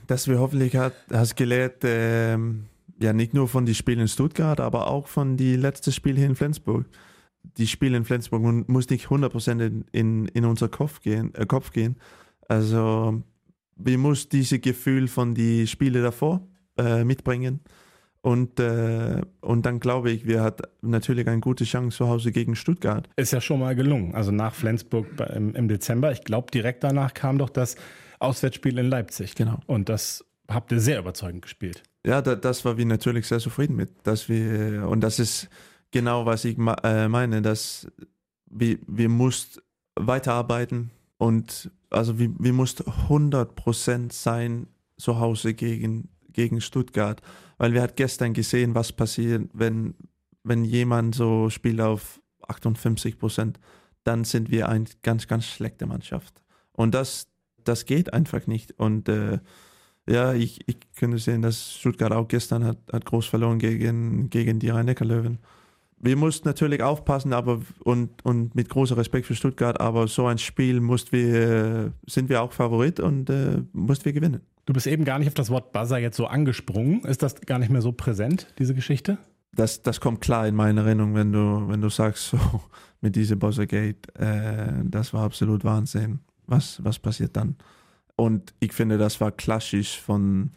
dass wir hoffentlich hat, hast gelernt, ähm, ja nicht nur von den Spielen in Stuttgart, aber auch von die letzten Spiel hier in Flensburg. Die Spiele in Flensburg muss nicht 100% in, in, in unser Kopf gehen, äh, Kopf gehen. Also wir muss dieses Gefühl von die Spiele davor äh, mitbringen. Und, äh, und dann glaube ich, wir hat natürlich eine gute Chance zu Hause gegen Stuttgart. Ist ja schon mal gelungen. Also nach Flensburg im, im Dezember, ich glaube direkt danach kam doch das Auswärtsspiel in Leipzig. Genau. Und das habt ihr sehr überzeugend gespielt. Ja, da, das war wir natürlich sehr zufrieden mit, dass wir und das ist genau was ich äh, meine, dass wir wir mussten weiterarbeiten und also wir, wir mussten 100% sein zu Hause gegen gegen Stuttgart, weil wir hat gestern gesehen, was passiert, wenn wenn jemand so spielt auf 58%, dann sind wir eine ganz ganz schlechte Mannschaft. Und das das geht einfach nicht. Und äh, ja, ich, ich könnte sehen, dass Stuttgart auch gestern hat, hat groß verloren gegen, gegen die Rhein-Neckar-Löwen. Wir mussten natürlich aufpassen, aber und, und mit großer Respekt für Stuttgart, aber so ein Spiel mussten wir, sind wir auch Favorit und äh, mussten wir gewinnen. Du bist eben gar nicht auf das Wort Buzzer jetzt so angesprungen. Ist das gar nicht mehr so präsent, diese Geschichte? Das, das kommt klar in meine Erinnerung, wenn du, wenn du sagst, so mit diesem Buzzergate, äh, das war absolut Wahnsinn. Was, was passiert dann? Und ich finde, das war klassisch von,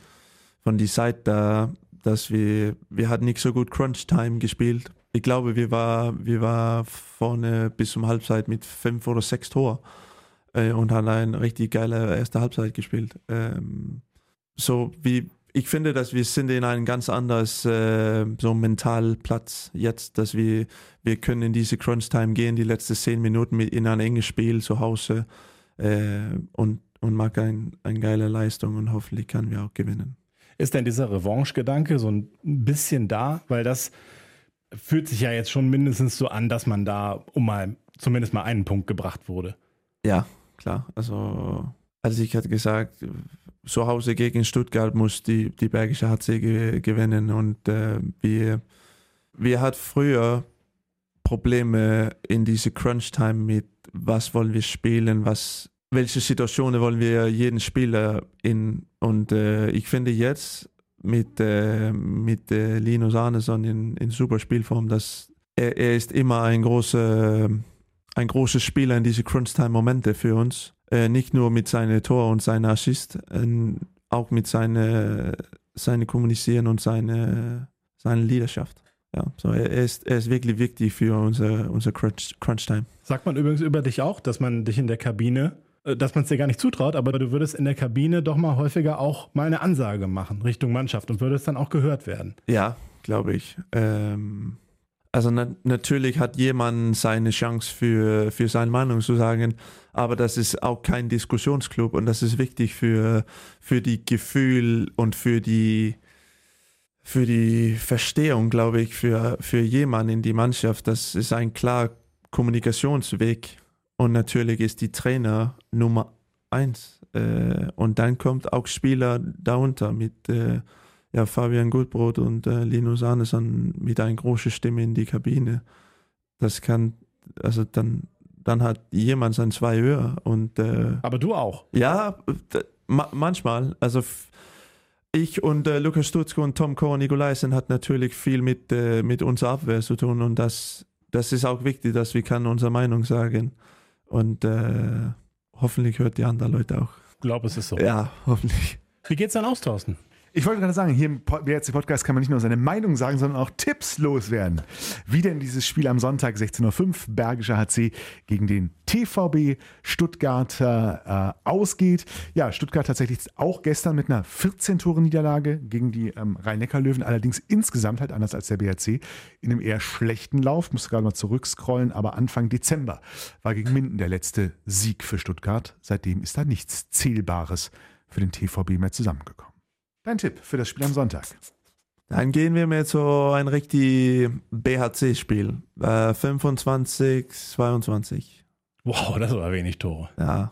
von die Seite da, dass wir, wir hatten nicht so gut Crunch Time gespielt. Ich glaube, wir war, wir war vorne bis zum Halbzeit mit fünf oder sechs Tor äh, und haben eine richtig geile erste Halbzeit gespielt. Ähm, so wie, ich finde, dass wir sind in einem ganz anderes äh, so Mentalplatz jetzt, dass wir, wir können in diese Crunch Time gehen, die letzten zehn Minuten mit in ein enges Spiel zu Hause äh, und und mag ein, eine geile Leistung und hoffentlich können wir auch gewinnen. Ist denn dieser Revanche-Gedanke so ein bisschen da? Weil das fühlt sich ja jetzt schon mindestens so an, dass man da um mal zumindest mal einen Punkt gebracht wurde. Ja, klar. Also, als ich hatte gesagt, zu Hause gegen Stuttgart muss die, die Bergische HC ge gewinnen und äh, wir, wir hatten früher Probleme in diese Crunch-Time mit, was wollen wir spielen, was, welche Situationen wollen wir jeden Spieler in. Und äh, ich finde jetzt mit, äh, mit äh, Linus Arneson in, in super Spielform, dass er, er ist immer ein großer ein großer Spieler in diese Crunch-Time-Momente für uns. Äh, nicht nur mit seinen Tor und seinen Assist, äh, auch mit seine, seine Kommunizieren und seine, seine Leaderschaft. Ja, so er ist, er ist wirklich wichtig für unser, unser Crunch, Crunch Time. Sagt man übrigens über dich auch, dass man dich in der Kabine, dass man es dir gar nicht zutraut, aber du würdest in der Kabine doch mal häufiger auch mal eine Ansage machen Richtung Mannschaft und würdest dann auch gehört werden. Ja, glaube ich. Ähm, also na natürlich hat jemand seine Chance für, für seine Meinung zu sagen, aber das ist auch kein Diskussionsclub und das ist wichtig für, für die Gefühl und für die, für die Verstehung, glaube ich, für, für jemanden in die Mannschaft. Das ist ein klar Kommunikationsweg und natürlich ist die Trainer Nummer eins äh, und dann kommt auch Spieler darunter mit äh, ja, Fabian Gutbrot und äh, Linus Arneson mit einer großen Stimme in die Kabine. Das kann, also dann, dann hat jemand sein zwei höher und äh, Aber du auch. ja, ma manchmal. Also ich und äh, Lukas Stutzko und Tom Kohr Nikolaisen hat natürlich viel mit, äh, mit unserer Abwehr zu tun und das, das ist auch wichtig, dass wir kann unsere Meinung sagen und äh, hoffentlich hört die anderen Leute auch. Ich glaube, es ist so. Ja, hoffentlich. Wie geht's dann aus, Thorsten? Ich wollte gerade sagen, hier im BRC Podcast kann man nicht nur seine Meinung sagen, sondern auch Tipps loswerden. Wie denn dieses Spiel am Sonntag 16.05 Uhr Bergischer HC gegen den TVB Stuttgarter äh, ausgeht. Ja, Stuttgart tatsächlich auch gestern mit einer 14-Tore-Niederlage gegen die ähm, Rhein-Neckar-Löwen, allerdings insgesamt halt anders als der BRC in einem eher schlechten Lauf. Musste gerade mal zurückscrollen, aber Anfang Dezember war gegen Minden der letzte Sieg für Stuttgart. Seitdem ist da nichts Zählbares für den TVB mehr zusammengekommen. Dein Tipp für das Spiel am Sonntag. Dann gehen wir mit so ein richtig BHC-Spiel. Äh, 25, 22. Wow, das war wenig Tore. Ja,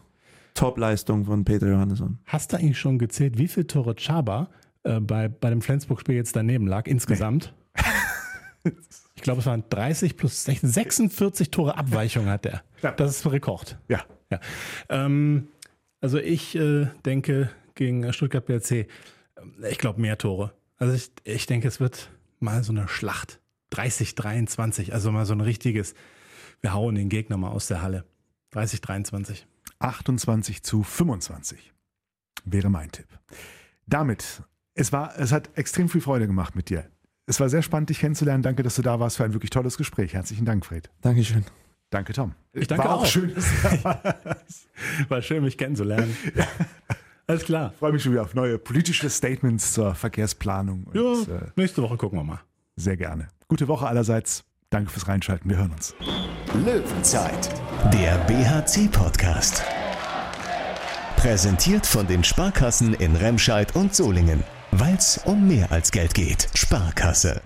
Top-Leistung von Peter Johannesson. Hast du eigentlich schon gezählt, wie viele Tore Chaba äh, bei, bei dem Flensburg-Spiel jetzt daneben lag insgesamt? Ich glaube, es waren 30 plus 16, 46 Tore Abweichung hat er. Ja. Das ist ein Rekord. Ja, Ja. Ähm, also ich äh, denke gegen Stuttgart BRC, äh, ich glaube mehr Tore. Also ich, ich denke, es wird mal so eine Schlacht. 30, 23, also mal so ein richtiges, wir hauen den Gegner mal aus der Halle. 30, 23. 28 zu 25 wäre mein Tipp. Damit, es war, es hat extrem viel Freude gemacht mit dir. Es war sehr spannend, dich kennenzulernen. Danke, dass du da warst für ein wirklich tolles Gespräch. Herzlichen Dank, Fred. Dankeschön. Danke, Tom. Ich danke war auch. auch. schön. dass du da warst. War schön, mich kennenzulernen. Alles klar. Ich freue mich schon wieder auf neue politische Statements zur Verkehrsplanung. Und, Ja, äh, nächste Woche gucken wir mal. sehr gerne. Gute Woche allerseits. Danke fürs Reinschalten. Wir hören uns. Löwenzeit, der BHC-Podcast. Präsentiert von den Sparkassen in Remscheid und Solingen. Weil es um mehr als Geld geht. Sparkasse.